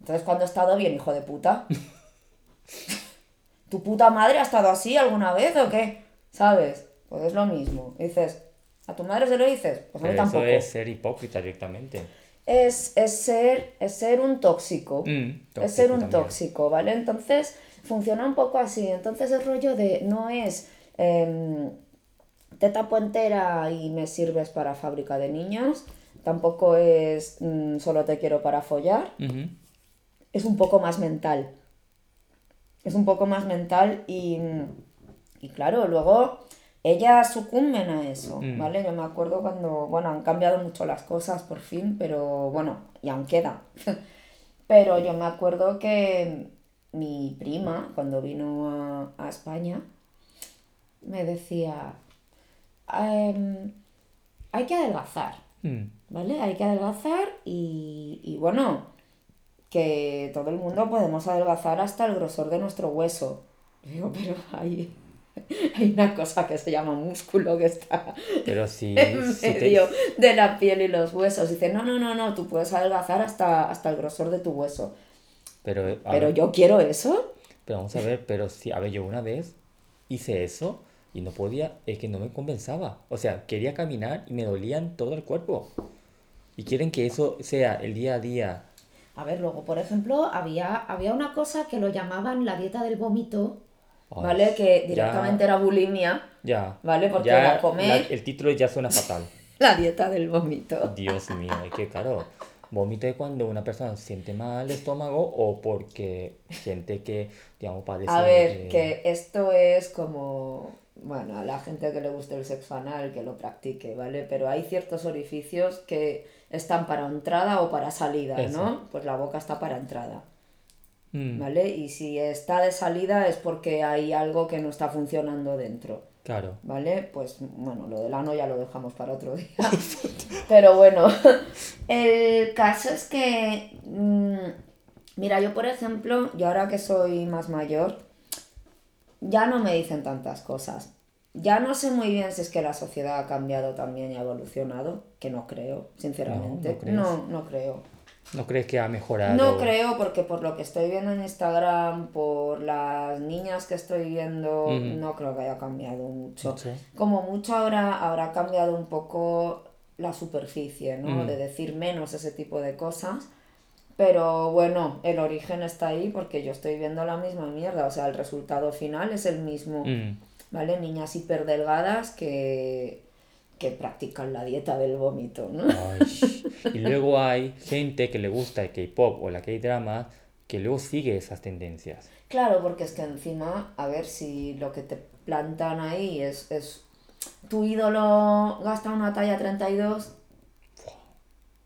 Entonces, cuando he estado bien, hijo de puta? *laughs* ¿Tu puta madre ha estado así alguna vez o qué? ¿Sabes? Pues es lo mismo. Dices, ¿a tu madre se lo dices? Pues a mí Pero tampoco. eso es ser hipócrita directamente. Es, es ser, es ser un tóxico. Mm, es ser un también. tóxico, ¿vale? Entonces, funciona un poco así. Entonces, el rollo de no es em, te tapo entera y me sirves para fábrica de niños. Tampoco es mm, solo te quiero para follar. Es un poco más mental. Es un poco más mental y, y claro, luego ellas sucumben a eso, Mm. ¿vale? Yo me acuerdo cuando, bueno, han cambiado mucho las cosas por fin, pero bueno, y aún queda. *laughs* pero yo me acuerdo que mi prima, cuando vino a, a España, me decía, "Em, hay que adelgazar. Mm. ¿vale? Hay que adelgazar y, y bueno, que todo el mundo podemos adelgazar hasta el grosor de nuestro hueso. Digo, pero hay, hay una cosa que se llama músculo que está Pero si, *laughs* en si te- medio de la piel y los huesos. Dice, no, no, no, no, tú puedes adelgazar hasta, hasta el grosor de tu hueso. Pero, a Pero ver, yo quiero eso. pero vamos a ver, pero si, a ver, yo una vez hice eso y no podía, es que no me compensaba. O sea, quería caminar y me dolían todo el cuerpo. Y quieren que eso sea el día a día. A ver, luego, por ejemplo, había, había una cosa que lo llamaban la dieta del vómito, ¿vale? Que ya. directamente era bulimia, Ya. ¿vale? Porque ya era comer. la- el título ya suena fatal. *laughs* la dieta del vómito. Dios mío, es que es cuando una persona se siente mal el estómago o porque siente que, digamos, padece A ver, de- que esto es como, bueno, a la gente que le guste el sexo anal, que lo practique, ¿vale? Pero hay ciertos orificios que están para entrada o para salida, Eso. ¿no? Pues la boca está para entrada, Mm, ¿vale? Y si está de salida es porque hay algo que no está funcionando dentro. Claro. ¿Vale? Pues bueno, lo del ano ya lo dejamos para otro día. *laughs* Pero bueno, *laughs* el caso es que, mm, mira, yo por ejemplo, yo ahora que soy más mayor, ya no me dicen tantas cosas. Ya no sé muy bien si es que la sociedad ha cambiado también y ha evolucionado, que no creo, sinceramente. crees? no, no creo. ¿No crees que ha mejorado? No creo porque por lo que estoy viendo en Instagram, por las niñas que estoy viendo, no creo que haya cambiado mucho. Como mucho ahora habrá cambiado un poco la superficie, ¿no? Ujú. De decir menos ese tipo de cosas. Pero bueno, el origen está ahí porque yo estoy viendo la misma mierda. O sea, el resultado final es el mismo. Mm, ¿Vale? Niñas hiperdelgadas que, que practican la dieta del vómito, ¿no? ay. Y luego hay gente que le gusta el K-pop o la K-drama que luego sigue esas tendencias. Claro, porque es que encima, a ver si lo que te plantan ahí es, es tu ídolo gasta una talla 32,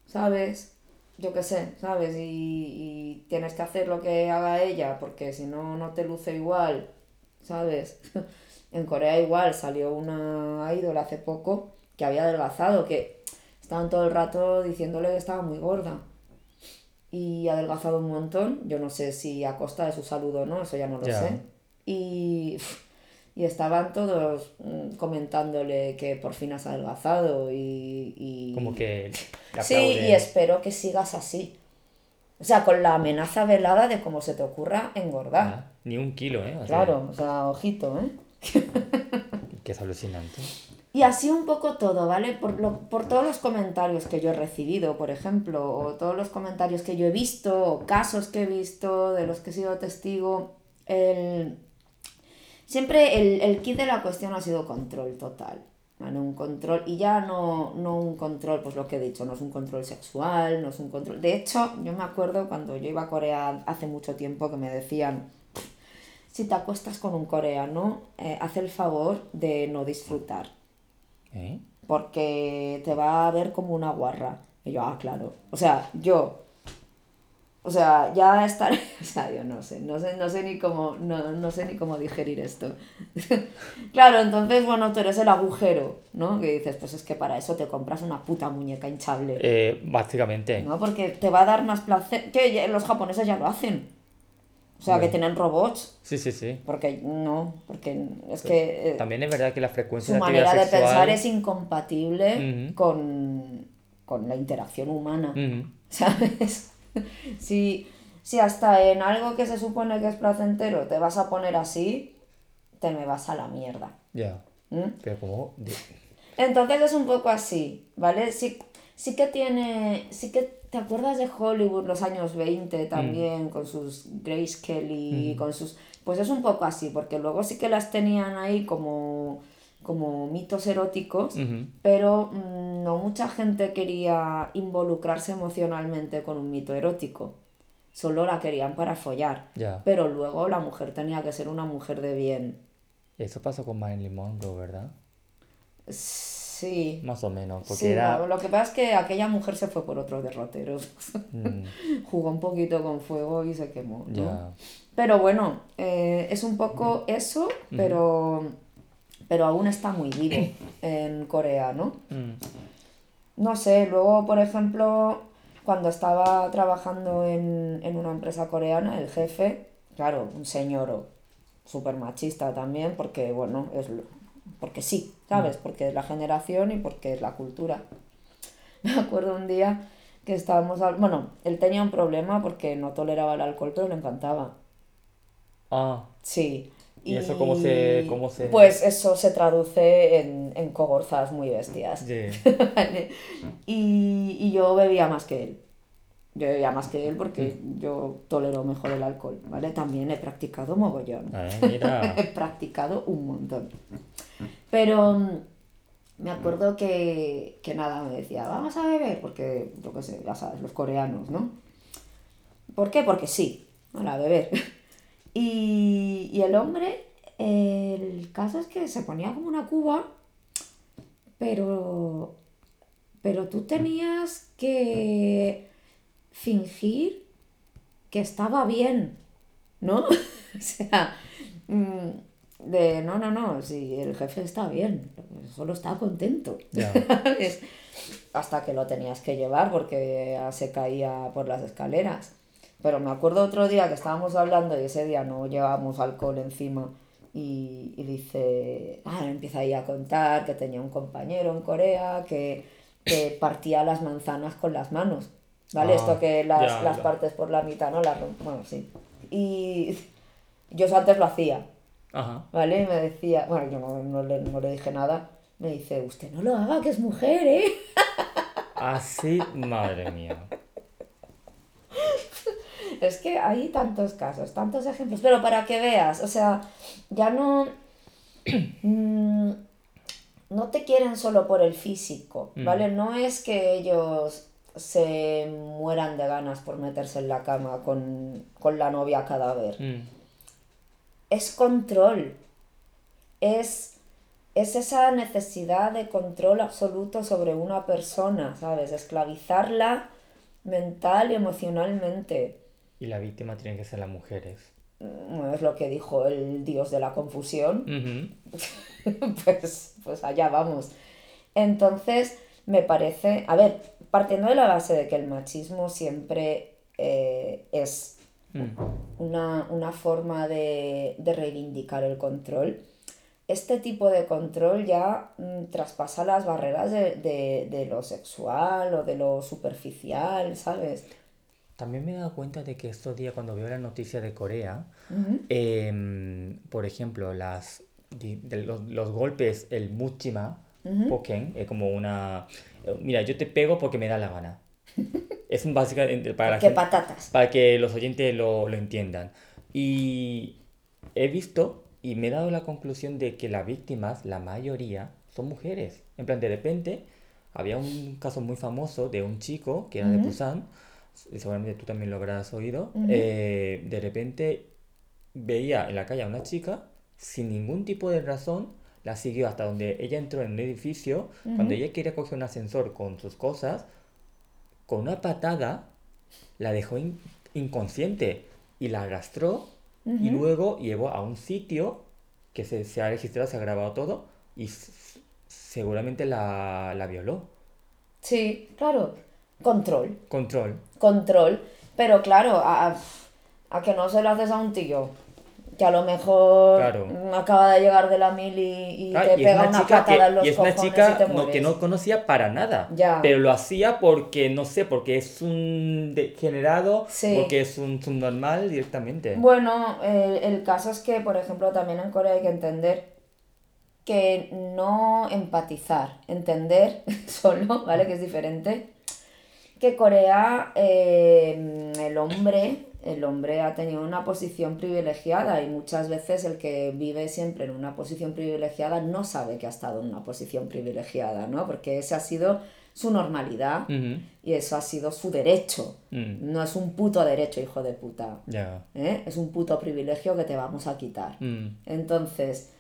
¿sabes? Yo qué sé, ¿sabes? Y, y tienes que hacer lo que haga ella, porque si no, no te luce igual, ¿sabes? *laughs* En Corea igual salió una ídola hace poco que había adelgazado, que estaban todo el rato diciéndole que estaba muy gorda. Y adelgazado un montón, yo no sé si a costa de su salud o no, eso ya no lo sé. Y, y estaban todos mm, comentándole que por fin has adelgazado y... y- Como que Sí, y espero que sigas así. O sea, con la amenaza velada de cómo se te ocurra engordar. Ah, Ni un kilo, ¿eh? O sea, Claro, o sea, ojito, ¿eh? *laughs* Que es alucinante. Y así un poco todo, ¿vale? Por, lo- por todos los comentarios que yo he recibido, por ejemplo, o todos los comentarios que yo he visto, o casos que he visto, de los que he sido testigo, el... siempre el, el kit de la cuestión ha sido control total. ¿vale? Un control, y ya no, no un control, pues lo que he dicho, no es un control sexual, no es un control... De hecho, yo me acuerdo cuando yo iba a Corea hace mucho tiempo que me decían, si te acuestas con un coreano, eh, haz el favor de no disfrutar ¿Eh? porque te va a ver como una guarra. Y yo, ah, claro. O sea, yo. O sea, ya estaré. *laughs* O sea, yo no sé, no sé, no sé ni cómo, no, no sé ni cómo digerir esto. *laughs* claro, entonces, bueno, tú eres el agujero, ¿no? Que dices, pues es que para eso te compras una puta muñeca hinchable. Eh, básicamente. ¿No? Porque te va a dar más placer. Que los japoneses ya lo hacen. O sea, que tienen robots. Sí, sí, sí. Porque no, porque es que. eh, También es verdad que la frecuencia su de manera de sexual... pensar es incompatible con, con la interacción humana. ¿sabes? *laughs* Si, Si hasta en algo que se supone que es placentero te vas a poner así, te me vas a la mierda. Ya. ¿Mm? Pero como... Entonces es un poco así, ¿vale? Sí, sí que tiene, sí que te acuerdas de Hollywood los años 20 también, con sus Grace Kelly, con sus... Pues es un poco así, porque luego sí que las tenían ahí como, como mitos eróticos, pero mm, no mucha gente quería involucrarse emocionalmente con un mito erótico. Solo la querían para follar. Pero luego la mujer tenía que ser una mujer de bien. Eso pasó con Marilyn Monroe, ¿verdad? Sí. Más o menos, porque Sí, era... no, lo que pasa es que aquella mujer se fue por otro derrotero. Mm, *laughs* Jugó un poquito con fuego y se quemó. Pero bueno, eh, es un poco eso, pero, pero aún está muy vivo en Corea, ¿no? Mm, No sé, luego, por ejemplo, cuando estaba trabajando en, en una empresa coreana, el jefe, claro, un señor súper machista también, porque, bueno, es porque sí, ¿sabes? Porque es la generación y porque es la cultura. *laughs* Me acuerdo un día que estábamos, hab- bueno, él tenía un problema porque no toleraba el alcohol, pero le encantaba. Ah, Sí. ¿Y eso cómo se- cómo se- Pues eso se traduce en, en cogorzas muy bestias. *laughs* Vale. y, y yo bebía más que él. Yo bebía más que él porque yo tolero mejor el alcohol, ¿vale? También he practicado mogollón. Ah, mira. *laughs* He practicado un montón. Pero mm, me acuerdo que, que nada, me decía, vamos a beber, porque, yo qué sé, ya sabes, los coreanos, ¿no? ¿Por qué? Porque sí, a beber. *laughs* Y, y el hombre, el caso es que se ponía como una cuba, pero, pero tú tenías que fingir que estaba bien, ¿no? *laughs* o sea, mm, de no, no, no, si el jefe está bien, solo está contento. *laughs* Hasta que lo tenías que llevar porque se caía por las escaleras. Pero me acuerdo otro día que estábamos hablando y ese día no llevábamos alcohol encima y, y dice, ah, empieza ahí a contar que tenía un compañero en Corea que, que partía las manzanas con las manos. ¿Vale? Ah, Esto que las, las partes por la mitad, ¿no? Las, bueno, sí. Y yo eso antes lo hacía. Ajá. ¿Vale? Y me decía, bueno, yo no, no le, no le dije nada. Me dice, usted no lo haga, que es mujer, ¿eh? *laughs* Así, madre mía. *laughs* Es que hay tantos casos, tantos ejemplos, pero para que veas, o sea, ya no... *clears throat* mm, no te quieren solo por el físico, ¿vale? No es que ellos se mueran de ganas por meterse en la cama con, con la novia cadáver. Mm, es control. Es, es esa necesidad de control absoluto sobre una persona, ¿sabes? Esclavizarla mental y emocionalmente. Y la víctima tiene que ser las mujeres. Mm, Es lo que dijo el dios de la confusión. *laughs* Pues, pues allá vamos. Entonces, me parece, a ver, partiendo de la base de que el machismo siempre eh, es Mm, una, una forma de, de reivindicar el control. Este tipo de control ya mm, traspasa las barreras de, de- de lo sexual o de lo superficial, ¿sabes? También me he dado cuenta de que estos días cuando veo la noticia de Corea, Ujú. em, por ejemplo, las, di- de los, los golpes, el muchima, poken, es como una... eh, Mira, yo te pego porque me da la gana. *laughs* Es un básicamente para la ¡Qué gente- patatas! para que los oyentes lo, lo entiendan. Y he visto y me he dado la conclusión de que las víctimas, la mayoría, son mujeres. En plan, de repente, había un caso muy famoso de un chico que era de Busan, y seguramente tú también lo habrás oído. eh, de repente veía en la calle a una chica, sin ningún tipo de razón, la siguió hasta donde ella entró en un edificio. Cuando ella quería coger un ascensor con sus cosas, con una patada la dejó in- inconsciente y la arrastró y luego llevó a un sitio que se, se ha registrado, se ha grabado todo y seguramente la, la violó. Sí, claro. Control. Control. Control. Pero claro, a, a- a que no se lo haces a un tío que a lo mejor Claro. acaba de llegar de la mil y, y Ah, te y pega una patada en los y es una chica y te no, mueres. que no conocía para nada. Ya. Pero lo hacía porque, no sé, porque es un degenerado, Sí. porque es un subnormal directamente. Bueno, el caso es que, por ejemplo, también en Corea hay que entender que no empatizar, entender *laughs* solo, ¿vale? Que es diferente. Que Corea, eh, el hombre, el hombre ha tenido una posición privilegiada y muchas veces el que vive siempre en una posición privilegiada no sabe que ha estado en una posición privilegiada, ¿no? Porque esa ha sido su normalidad y eso ha sido su derecho. Mm, No es un puto derecho, hijo de puta. ¿eh? Es un puto privilegio que te vamos a quitar. Mm, Entonces,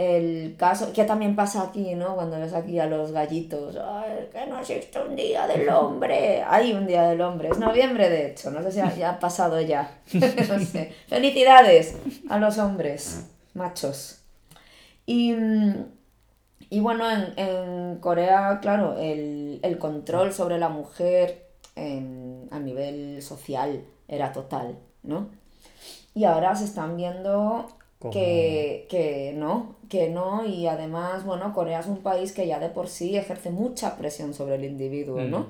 el caso, que también pasa aquí, ¿no? Cuando ves aquí a los gallitos, "Ay, que no existe un día del hombre. Hay un día del hombre, es noviembre de hecho, no sé si ha- ya ha pasado ya. *laughs* no sé. Felicidades a los hombres, machos. Y, mm, y bueno, en, en Corea, claro, el, el control sobre la mujer en- a nivel social era total, ¿no? Y ahora se están viendo Como- que, que no, que no, y además, bueno, Corea es un país que ya de por sí ejerce mucha presión sobre el individuo, ¿no?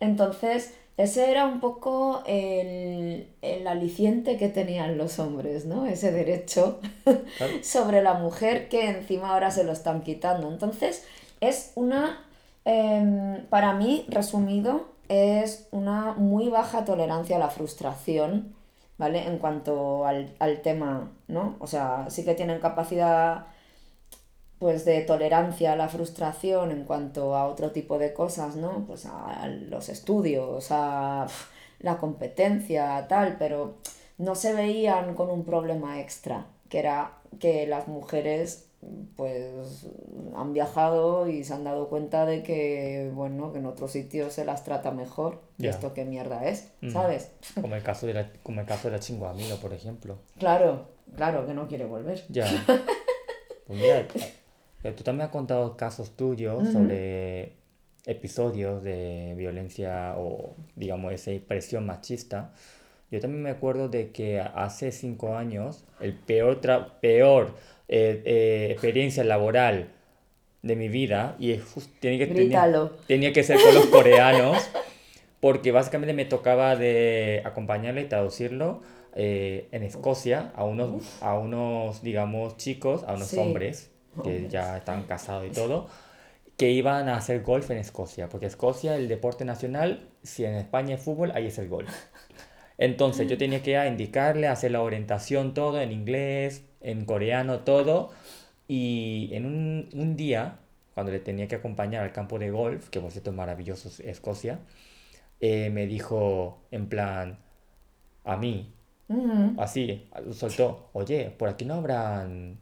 Entonces, ese era un poco el, el aliciente que tenían los hombres, ¿no? Ese derecho claro. *laughs* sobre la mujer que encima ahora se lo están quitando. Entonces, es una, em, para mí, resumido, es una muy baja tolerancia a la frustración, ¿vale? En cuanto al, al tema, ¿no? O sea, sí que tienen capacidad pues de tolerancia a la frustración en cuanto a otro tipo de cosas, ¿no? Pues a los estudios, a la competencia, tal, pero no se veían con un problema extra, que era que las mujeres pues han viajado y se han dado cuenta de que, bueno, que en otros sitios se las trata mejor. ¿Y Ya. esto qué mierda es? Mm. ¿Sabes? Como el caso de la, como el caso de la chinguamilo, por ejemplo. Claro, claro que no quiere volver. Ya. *laughs* Pues mira, eh, tú también has contado casos tuyos sobre episodios de violencia o, digamos, esa presión machista. Yo también me acuerdo de que hace cinco años, el peor, tra- peor eh, eh, experiencia laboral de mi vida, y tiene que, tenía, tenía que ser con los coreanos, porque básicamente me tocaba de acompañarle y traducirlo eh, en Escocia a unos, a unos, digamos, chicos, a unos Sí. hombres que Hombres. ya están casados y todo, que iban a hacer golf en Escocia, porque Escocia, el deporte nacional, si en España es fútbol, ahí es el golf. Entonces yo tenía que indicarle, hacer la orientación, todo en inglés, en coreano, todo. Y en un, un día, cuando le tenía que acompañar al campo de golf, que por cierto es maravilloso Escocia, eh, me dijo en plan, a mí, Ujú. así, soltó, oye, por aquí no habrán...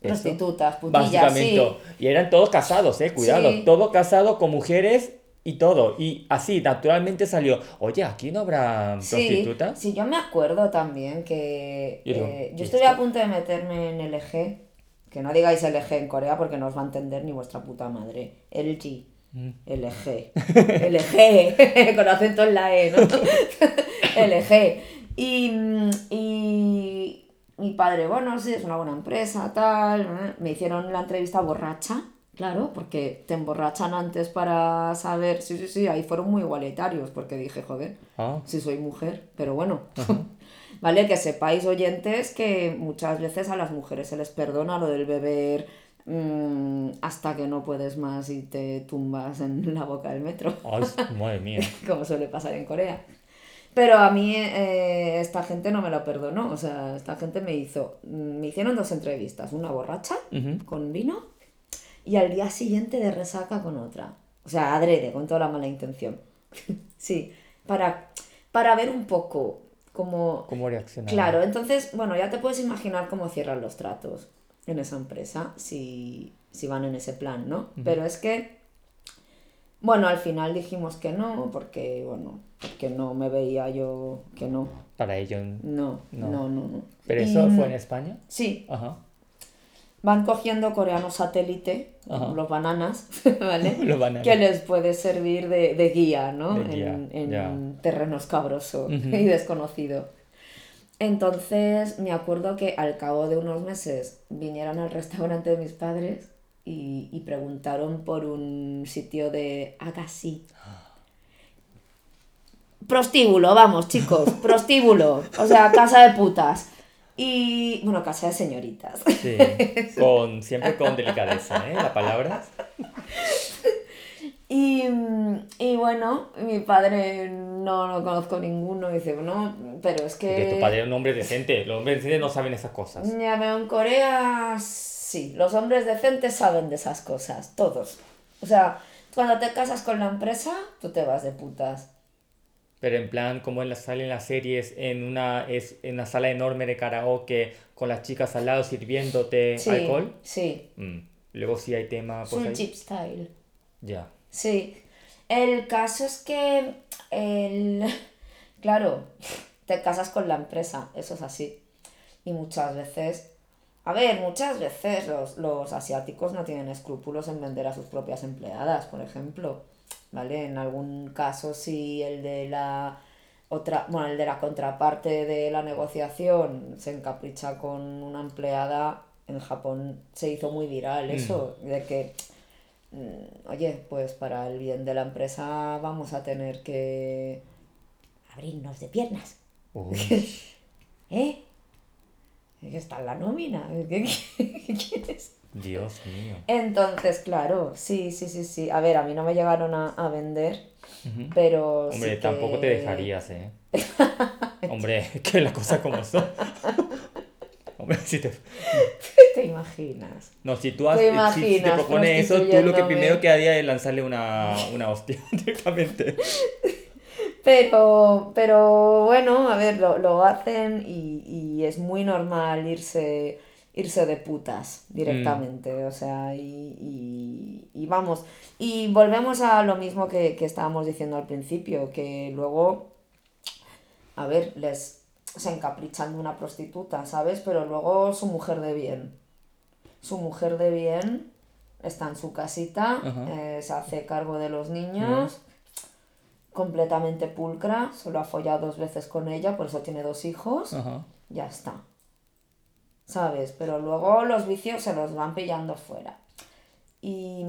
esto?". Prostitutas, putillas, sí. Y eran todos casados, eh, cuidado. Sí. Todo casado con mujeres y todo. Y así, naturalmente salió, oye, aquí no habrá Sí, prostitutas. sí, yo me acuerdo también que Yo eh, ¿qué yo es estuve a punto de meterme en LG, que no digáis LG en Corea porque no os va a entender ni vuestra puta madre. LG, Mm. LG, LG, con acento en la E, ¿no? *laughs* LG. Y, mm, y mi padre, bueno, sí, es una buena empresa, tal. ¿eh? Me hicieron la entrevista borracha, claro, porque te emborrachan antes para saber. Sí, sí, sí, ahí fueron muy igualitarios, porque dije, joder, Ah, si soy mujer, pero bueno. *laughs* Vale, que sepáis oyentes que muchas veces a las mujeres se les perdona lo del beber mm, hasta que no puedes más y te tumbas en *laughs* la boca del metro, ay, madre mía. *laughs* como suele pasar en Corea. Pero a mí eh, esta gente no me lo perdonó, o sea, esta gente me hizo, mm, me hicieron dos entrevistas, una borracha con vino y al día siguiente de resaca con otra. O sea, adrede, con toda la mala intención. *laughs* sí, para, para ver un poco cómo... ¿Cómo reaccionar? Claro, entonces, bueno, ya te puedes imaginar cómo cierran los tratos en esa empresa si, si van en ese plan, ¿no? Pero es que, bueno, al final dijimos que no, porque, bueno, porque no me veía yo que no. Para ello. No, No. no, no, no. ¿Pero Y, eso fue en España? Sí, Ajá. Van cogiendo coreano satélite, Ajá. los bananas, *laughs* ¿vale? *laughs* Los bananas. Que les puede servir de, de guía, ¿no? De guía, en en ya. terreno escabroso Ujú. *laughs* y desconocido. Entonces me acuerdo que al cabo de unos meses vinieron al restaurante de mis padres y, y preguntaron por un sitio de Agassi. *gasps* Prostíbulo, vamos chicos, prostíbulo, o sea, casa de putas. Y bueno, casa de señoritas. Sí, con, siempre con delicadeza, ¿eh? La palabra. *laughs* Y, y bueno, mi padre no lo conozco ninguno, dice, no, pero es que... Que tu padre es un hombre decente, los hombres decentes no saben esas cosas. Ya veo, en Corea sí, los hombres decentes saben de esas cosas, todos. O sea, cuando te casas con la empresa, tú te vas de putas. Pero en plan, como en la sala en las series, en una, es, en una sala enorme de karaoke, con las chicas al lado sirviéndote Sí, alcohol. sí. Mm. Luego sí hay tema... Es Pues, un cheap style. Ya. Sí. El caso es que, el... *laughs* claro, te casas con la empresa, eso es así. Y muchas veces, a ver, muchas veces los, los asiáticos no tienen escrúpulos en vender a sus propias empleadas, por ejemplo. ¿Vale? En algún caso, si el de la otra, bueno, el de la contraparte de la negociación se encapricha con una empleada, en Japón se hizo muy viral eso, de que mm, oye, pues para el bien de la empresa vamos a tener que abrirnos de piernas, Uy. *laughs* ¿eh? Está en la nómina, ¿qué, qué- qué quieres? Dios mío. Entonces, claro, sí, sí, sí, sí. A ver, a mí no me llegaron a, a vender, pero Hombre, sí tampoco te que- dejarías, ¿eh? *laughs* Hombre, *laughs* que las cosas como son. *laughs* Hombre, si te... ¿Te imaginas? No, si tú has, ¿Te si- si, te propones eso, tú lo que primero que haría es lanzarle una, una hostia directamente. Pero, pero bueno, a ver, lo, lo hacen y, y es muy normal irse, irse de putas directamente, o sea, y, y- y vamos, y volvemos a lo mismo que, que estábamos diciendo al principio, que luego, a ver, les se encaprichan de una prostituta, ¿sabes? Pero luego su mujer de bien, su mujer de bien está en su casita, eh, se hace cargo de los niños completamente pulcra, solo ha follado dos veces con ella, por eso tiene dos hijos, Ajá. ya está. ¿Sabes? Pero luego los vicios se los van pillando fuera. Y,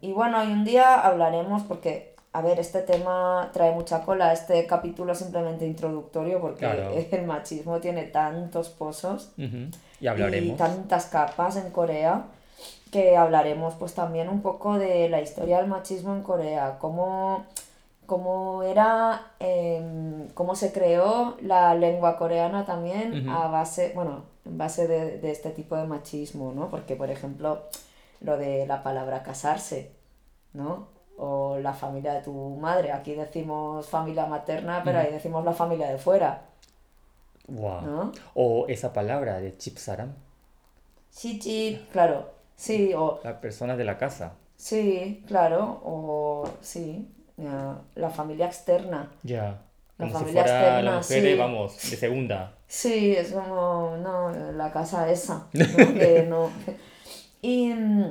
y bueno, hoy un día hablaremos porque, a ver, este tema trae mucha cola, este capítulo es simplemente introductorio porque Claro. *laughs* el machismo tiene tantos pozos. Y y hablaremos. tantas capas en Corea que hablaremos pues también un poco de la historia del machismo en Corea, cómo, cómo era, em, cómo se creó la lengua coreana también a base, bueno, en base de, de este tipo de machismo, ¿no? Porque, por ejemplo, lo de la palabra casarse, ¿no? O la familia de tu madre. Aquí decimos familia materna, pero ahí decimos la familia de fuera, Guau. ¿no? O esa palabra de chipsaram, Chichi, claro, sí, o la persona de la casa. sí, claro, o sí, ya, la familia externa. Ya. La Como si familia fuera externa, la mujer, sí. vamos, de segunda. Sí, es como, no, la casa esa, *laughs* ¿no? Que no. Y, mm,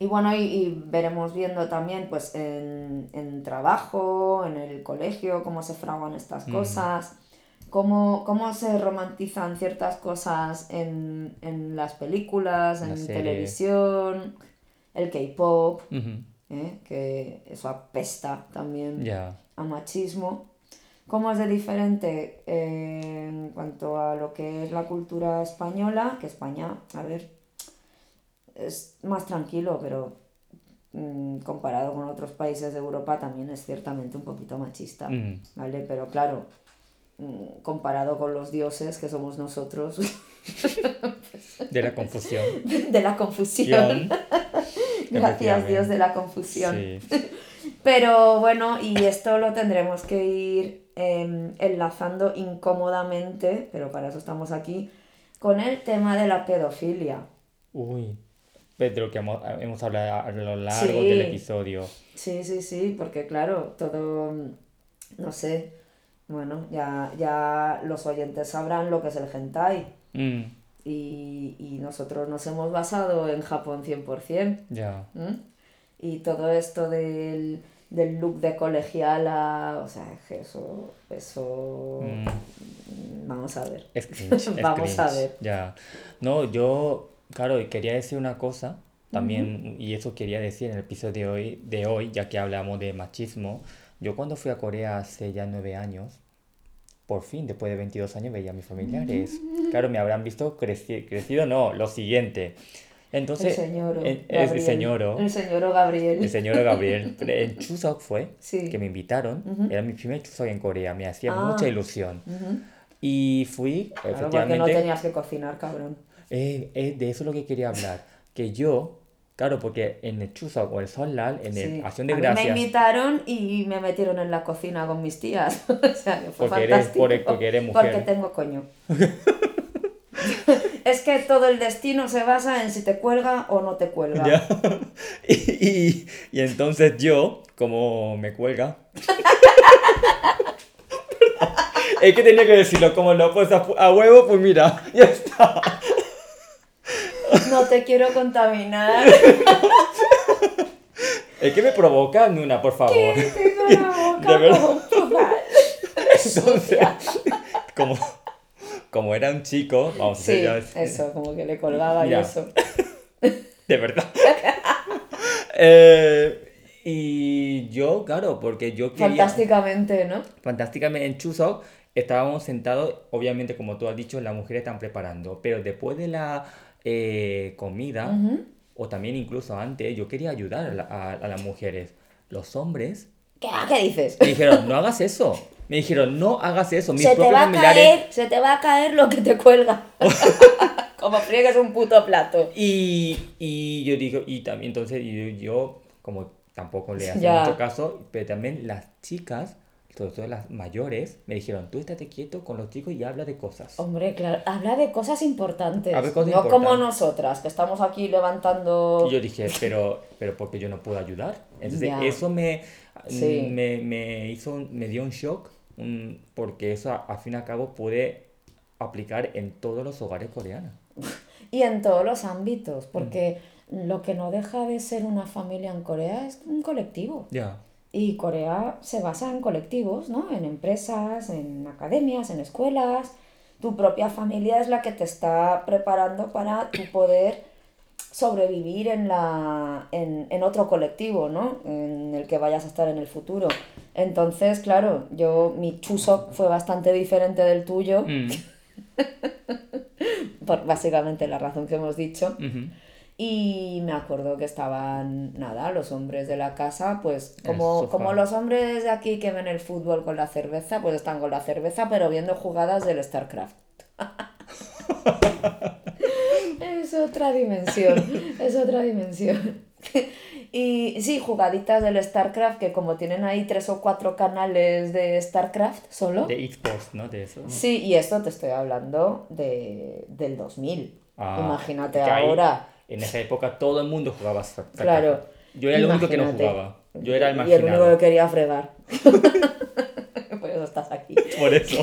y bueno, y, y veremos viendo también, pues, en, en trabajo, en el colegio, cómo se fraguan estas Mm. cosas, cómo, cómo se romantizan ciertas cosas en, en las películas, en televisión, el K-pop. ¿eh? que eso apesta también a machismo. ¿Cómo es de diferente eh, en cuanto a lo que es la cultura española? Que España, a ver, es más tranquilo, pero mm, comparado con otros países de Europa también es ciertamente un poquito machista, Mm. ¿vale? Pero claro, mm, comparado con los dioses que somos nosotros, *laughs* De la confusión. *laughs* de la confusión. *laughs* Gracias. Dios de la confusión. Sí. Pero bueno, y esto lo tendremos que ir em, enlazando incómodamente, pero para eso estamos aquí, con el tema de la pedofilia. Uy. De lo que hemos, hemos hablado a lo largo Sí. del episodio. Sí, sí, sí, porque claro, todo, mm, no sé, bueno, ya, ya los oyentes sabrán lo que es el hentai. Mm, Y, y nosotros nos hemos basado en Japón 100%. ya. ¿m? Y todo esto del del look de colegiala, o sea, es que eso, eso, Mm. vamos a ver. Es *laughs* cringe, es Vamos a cringe, ver. Ya. No, yo, claro, quería decir una cosa también, y eso quería decir en el episodio de hoy, de hoy, ya que hablamos de machismo. Yo cuando fui a Corea hace ya nueve años, por fin, después de 22 años, veía a mis familiares. Claro, me habrán visto creci- crecido, no, lo siguiente. El Entonces, señor en- es el señoro, El señor Gabriel. el señor Gabriel. En Chuseok fue, Sí. que me invitaron, era mi primer Chuseok en Corea, me hacía Ah. mucha ilusión. Ujú. Y fui, Claro, porque no efectivamente, tenías que cocinar, cabrón. eh, eh, de eso es lo que quería hablar. Que yo, claro, porque en el Chuseok o el Solal, en el Sí. Acción de Gracias, me invitaron y me metieron en la cocina con mis tías. *laughs* o sea, que fue Porque eres- fantástico. por- porque eres mujer. Porque tengo coño. *laughs* que todo el destino se basa en si te cuelga o no te cuelga. Ya. Y, *laughs* y- y entonces yo, como me cuelga. *laughs* es que tenía que decirlo, como lo pues a, a huevo, pues mira, *laughs* ya está. No te quiero contaminar. Es que me provoca, Nuna, por favor. Tengo la boca De verdad. Entonces, como, como era un chico, vamos a Sí, hacer ya- eso, como que le colgaba y eso. *laughs* De verdad. *laughs* Eh, y yo, claro, porque yo quería... Fantásticamente, ¿no? Fantásticamente en Chuseok estábamos sentados, obviamente como tú has dicho, las mujeres están preparando, pero después de la eh, comida, Ujú. o también incluso antes, yo quería ayudar a, a- a las mujeres. Los hombres ¿Qué, ¿Qué dices? dijeron, no hagas eso. *laughs* Me dijeron, no hagas eso. Mis Se te va a familiares... caer, se te va a caer lo que te cuelga. *laughs* *laughs* Como friegues un puto plato. Y, y yo digo, y también entonces yo, yo, como tampoco le hacía mucho caso, pero también las chicas, sobre todo las mayores, me dijeron, tú estate quieto con los chicos y habla de cosas. Hombre, claro, habla de cosas importantes. Habla de cosas no como importantes. nosotras, que estamos aquí levantando. Y yo dije, pero, pero porque yo no puedo ayudar. Entonces Ya. eso me, Sí. me, me hizo, me dio un shock, un- porque eso a- al fin y al cabo pude aplicar en todos los hogares coreanos. *laughs* Y en todos los ámbitos, porque lo que no deja de ser una familia en Corea es un colectivo. Ya. Y Corea se basa en colectivos, ¿no? En empresas, en academias, en escuelas. Tu propia familia es la que te está preparando para tu poder sobrevivir en, la, en, en otro colectivo, ¿no? En el que vayas a estar en el futuro. Entonces, claro, yo, mi chuso fue bastante diferente del tuyo, Mm, *laughs* por básicamente la razón que hemos dicho. Y me acuerdo que estaban, nada, los hombres de la casa, pues como, como los hombres de aquí que ven el fútbol con la cerveza, pues están con la cerveza, pero viendo jugadas del StarCraft. *laughs* *laughs* es otra dimensión, es otra dimensión. *laughs* y sí, jugaditas del StarCraft que como tienen ahí tres o cuatro canales de StarCraft solo. De esports, ¿no? De eso. Sí, y esto te estoy hablando de, del 2000. Ah, Imagínate por En esa época todo el mundo jugaba Star- StarCraft. Claro. Yo era el único que no jugaba. Yo era el Y el único que quería fregar. *laughs* Por eso estás aquí. *laughs* Por eso.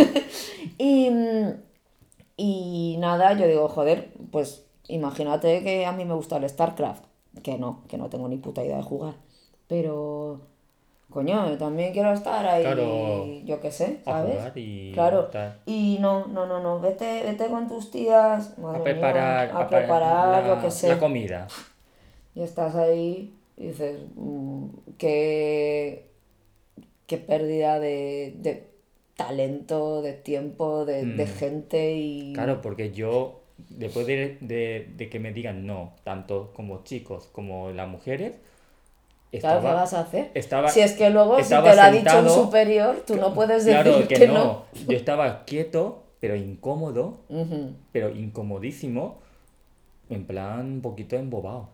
Y, mm, y nada, yo digo, joder, pues imagínate que a mí me gusta el StarCraft. Que no, que no tengo ni puta idea de jugar. Pero, coño, yo también quiero estar ahí, Claro. yo qué sé, A ¿sabes? jugar y Claro. tal. Y no, no, no, no, vete, vete con tus tías, madre A mía, preparar, a a pre- preparar, la, yo qué sé. la comida. Y estás ahí y dices, mm, qué, qué pérdida de, de talento, de tiempo, de, de Mm. gente y... Claro, porque yo, después de, de- de que me digan no, tanto como chicos como las mujeres, Claro, ¿qué estaba, vas a hacer? estaba, si es que luego, si estaba te lo ha dicho un superior, tú no puedes decir claro que, que no. no. Yo estaba quieto, pero incómodo, Ujú. pero incomodísimo, en plan un poquito embobado,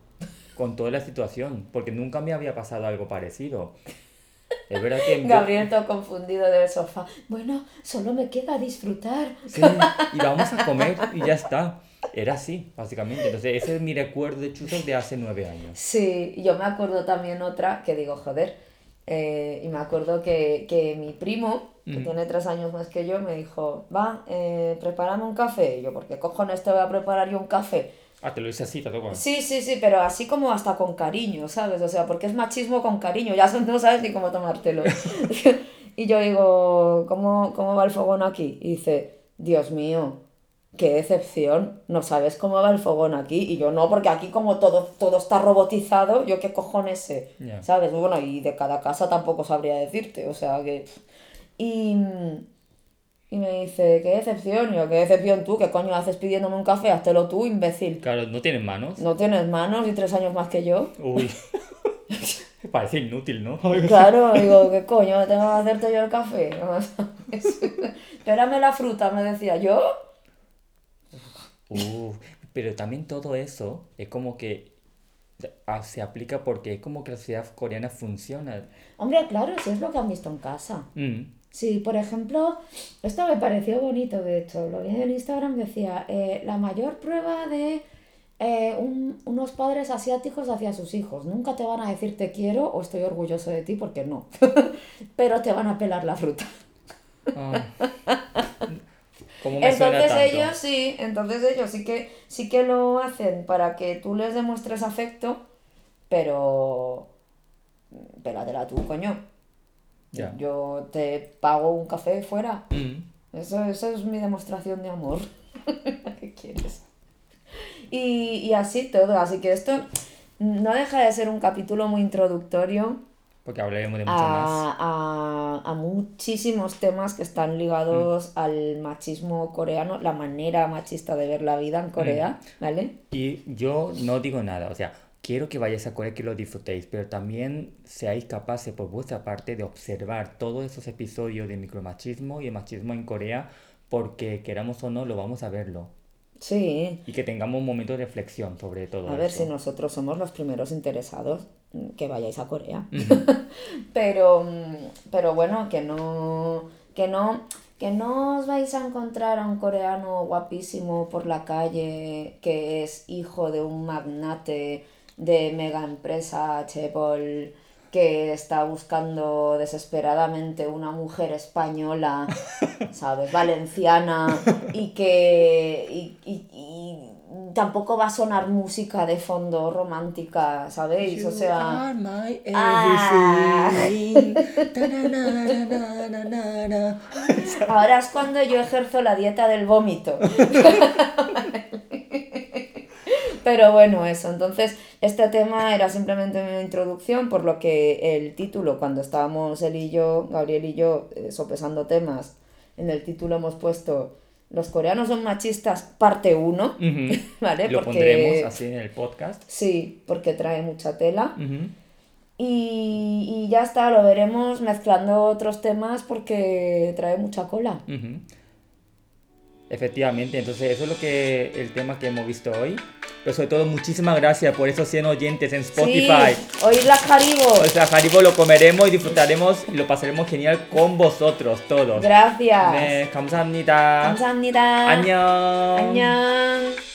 con toda la situación, porque nunca me había pasado algo parecido. Es verdad que... Gabriel todo confundido del sofá. Bueno, solo me queda disfrutar. Sí, y vamos a comer y ya está. Era así, básicamente. Entonces, ese es mi recuerdo de Chuseok de hace nueve años. Sí, yo me acuerdo también otra que digo, joder, eh, y me acuerdo que, que mi primo, que Ujú. tiene tres años más que yo, me dijo, va, eh, prepárame un café. Y yo, ¿por qué cojones te voy a preparar yo un café? Ah, te lo dice así, tal cual. Sí, sí, sí, pero así como hasta con cariño, ¿sabes? O sea, porque es machismo con cariño, ya *laughs* no sabes ni cómo tomártelo. *laughs* y yo digo, ¿cómo, ¿cómo va el fogón aquí? Y dice, Dios mío, qué decepción, no sabes cómo va el fogón aquí. Y yo no, porque aquí como todo, todo está robotizado, yo qué cojones sé. ¿sabes? Bueno, y de cada casa tampoco sabría decirte, o sea que... Y, y me dice, qué decepción, y yo, qué decepción tú, qué coño haces pidiéndome un café, háztelo tú, imbécil. Claro, no tienen manos. No tienes manos y tres años más que yo. Uy. *laughs* Parece inútil, ¿no? *laughs* Claro, digo, ¿qué coño? ¿Tengo que hacerte yo el café? *laughs* Espérame la fruta, me decía yo. Uh, pero también todo eso es como que ah, se aplica porque es como que la sociedad coreana funciona. Hombre, claro, si es lo que han visto en casa. Mm, Sí, por ejemplo, esto me pareció bonito, de hecho, lo vi en Instagram, decía, eh, la mayor prueba de eh, un- unos padres asiáticos hacia sus hijos. Nunca te van a decir te quiero o estoy orgulloso de ti, porque no. *laughs* Pero te van a pelar la fruta. ah. ¿Cómo me suena Entonces tanto? ellos sí, entonces ellos sí que sí que lo hacen para que tú les demuestres afecto, pero pélatela tú, coño. Ya. Yo te pago un café fuera. Mm, Eso, eso es mi demostración de amor. *laughs* ¿Qué quieres? Y, y así todo. Así que esto no deja de ser un capítulo muy introductorio porque hablaremos de mucho más. a, a, a muchísimos temas que están ligados al machismo coreano, la manera machista de ver la vida en Corea, ¿vale? Y yo no digo nada, o sea, quiero que vayáis a Corea, que lo disfrutéis, pero también seáis capaces por vuestra parte de observar todos esos episodios de micromachismo y de machismo en Corea, porque queramos o no, lo vamos a verlo. Sí. Y que tengamos un momento de reflexión sobre todo A ver eso. si nosotros somos los primeros interesados mm, que vayáis a Corea. *laughs* pero, pero bueno, que no, que no, que no os vais a encontrar a un coreano guapísimo por la calle que es hijo de un magnate de mega empresa Chebol que está buscando desesperadamente una mujer española, *laughs* ¿sabes? Valenciana y que y, y- y tampoco va a sonar música de fondo romántica, ¿sabéis? O sea, Ah. ahora es cuando yo ejerzo la dieta del vómito. Pero bueno, eso. Entonces, este tema era simplemente una introducción, por lo que el título, cuando estábamos él y yo, Gabriel y yo, eh, sopesando temas, en el título hemos puesto Los coreanos son machistas, parte 1, Ujú. *laughs* ¿vale? Lo Porque- pondremos así en el podcast. Sí, porque trae mucha tela. Y, y ya está, lo veremos mezclando otros temas porque trae mucha cola. Ujú. Efectivamente, entonces eso es lo que el tema que hemos visto hoy. Pero sobre todo, muchísimas gracias por esos 100 oyentes en Spotify. Sí, oír las Haribo. O sea, Haribo lo comeremos y disfrutaremos y lo pasaremos genial con vosotros todos. Gracias. 네, 감사합니다. 감사합니다. 안녕. 안녕.